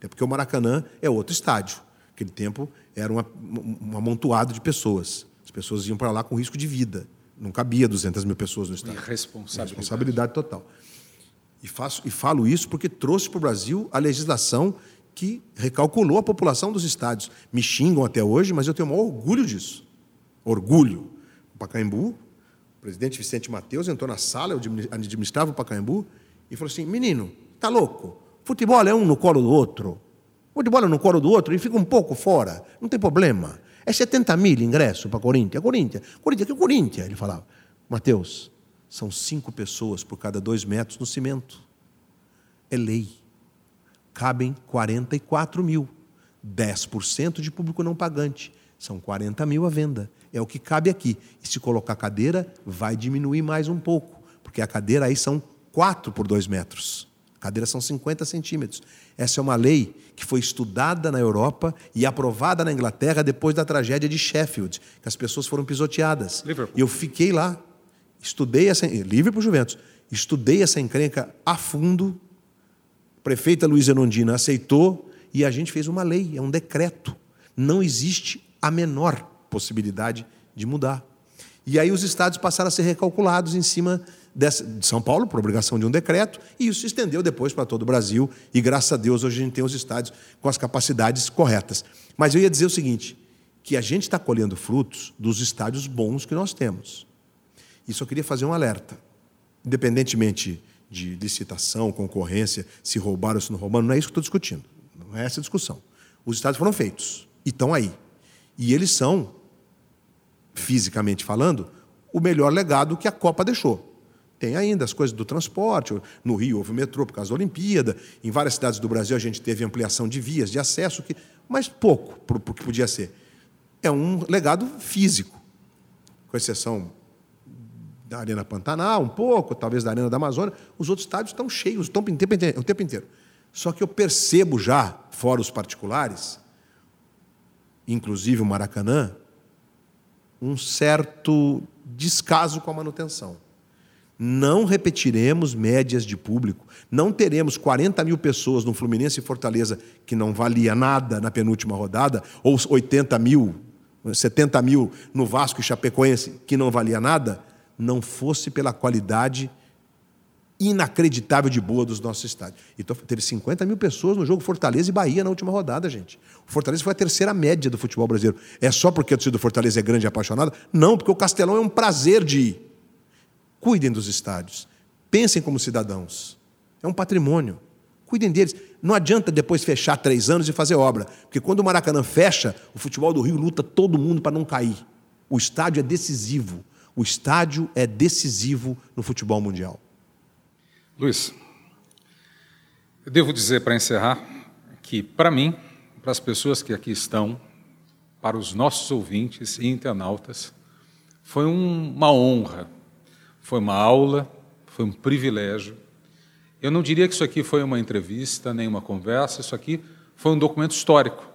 É porque o Maracanã é outro estádio. Naquele tempo era uma, um amontoado de pessoas. As pessoas iam para lá com risco de vida. Não cabia 200 mil pessoas no estádio. Responsabilidade. Responsabilidade total. E, faço, e falo isso porque trouxe para o Brasil a legislação que recalculou a população dos estádios. Me xingam até hoje, mas eu tenho o maior orgulho disso orgulho. O Pacaembu, o presidente Vicente Mateus entrou na sala, eu administrava o Pacaembu, e falou assim: menino, tá louco? Futebol é um no colo do outro. Futebol é no colo do outro e fica um pouco fora, não tem problema. É 70 mil ingresso para Corinthians. Corinthians, Corinthians, que Corinthians? Ele falava. Mateus, são cinco pessoas por cada dois metros no cimento. É lei. Cabem 44 mil. 10% de público não pagante. São 40 mil à venda. É o que cabe aqui. E se colocar cadeira, vai diminuir mais um pouco, porque a cadeira aí são 4 por 2 metros. A cadeira são 50 centímetros. Essa é uma lei que foi estudada na Europa e aprovada na Inglaterra depois da tragédia de Sheffield, que as pessoas foram pisoteadas. Liverpool. E eu fiquei lá, estudei essa. Liverpool Juventus. Estudei essa encrenca a fundo. A prefeita Luísa Nondina aceitou e a gente fez uma lei, é um decreto. Não existe a menor possibilidade de mudar. E aí os estados passaram a ser recalculados em cima dessa, de São Paulo, por obrigação de um decreto, e isso se estendeu depois para todo o Brasil, e graças a Deus hoje a gente tem os estádios com as capacidades corretas. Mas eu ia dizer o seguinte, que a gente está colhendo frutos dos estádios bons que nós temos. E só queria fazer um alerta. Independentemente de licitação, concorrência, se roubaram ou se não roubaram, não é isso que estou discutindo. Não é essa a discussão. Os estádios foram feitos e estão aí. E eles são, fisicamente falando, o melhor legado que a Copa deixou. Tem ainda as coisas do transporte. No Rio houve o metrô por causa da Olimpíada. Em várias cidades do Brasil a gente teve ampliação de vias de acesso, que, mas pouco para o que podia ser. É um legado físico, com exceção da Arena Pantanal, um pouco, talvez da Arena da Amazônia. Os outros estádios estão cheios o tempo inteiro. O tempo inteiro. Só que eu percebo já, fora os particulares, inclusive o Maracanã, um certo descaso com a manutenção. Não repetiremos médias de público. Não teremos 40 mil pessoas no Fluminense e Fortaleza, que não valia nada na penúltima rodada, ou 80 mil, 70 mil no Vasco e Chapecoense, que não valia nada, não fosse pela qualidade inacreditável de boa dos nossos estádios. Então, teve 50 mil pessoas no jogo Fortaleza e Bahia na última rodada, gente. O Fortaleza foi a terceira média do futebol brasileiro. É só porque a torcida do Fortaleza é grande e apaixonada? Não, porque o Castelão é um prazer de ir. Cuidem dos estádios. Pensem como cidadãos. É um patrimônio. Cuidem deles. Não adianta depois fechar três anos e fazer obra. Porque quando o Maracanã fecha, o futebol do Rio luta todo mundo para não cair. O estádio é decisivo. O estádio é decisivo no futebol mundial. Luiz, eu devo dizer para encerrar que, para mim, para as pessoas que aqui estão, para os nossos ouvintes e internautas, foi um, uma honra foi uma aula, foi um privilégio. Eu não diria que isso aqui foi uma entrevista, nem uma conversa, isso aqui foi um documento histórico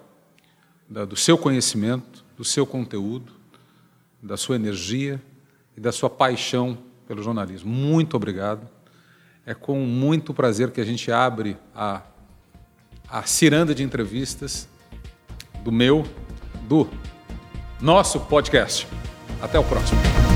do seu conhecimento, do seu conteúdo, da sua energia e da sua paixão pelo jornalismo. Muito obrigado. É com muito prazer que a gente abre a, a ciranda de entrevistas do meu, do nosso podcast. Até o próximo.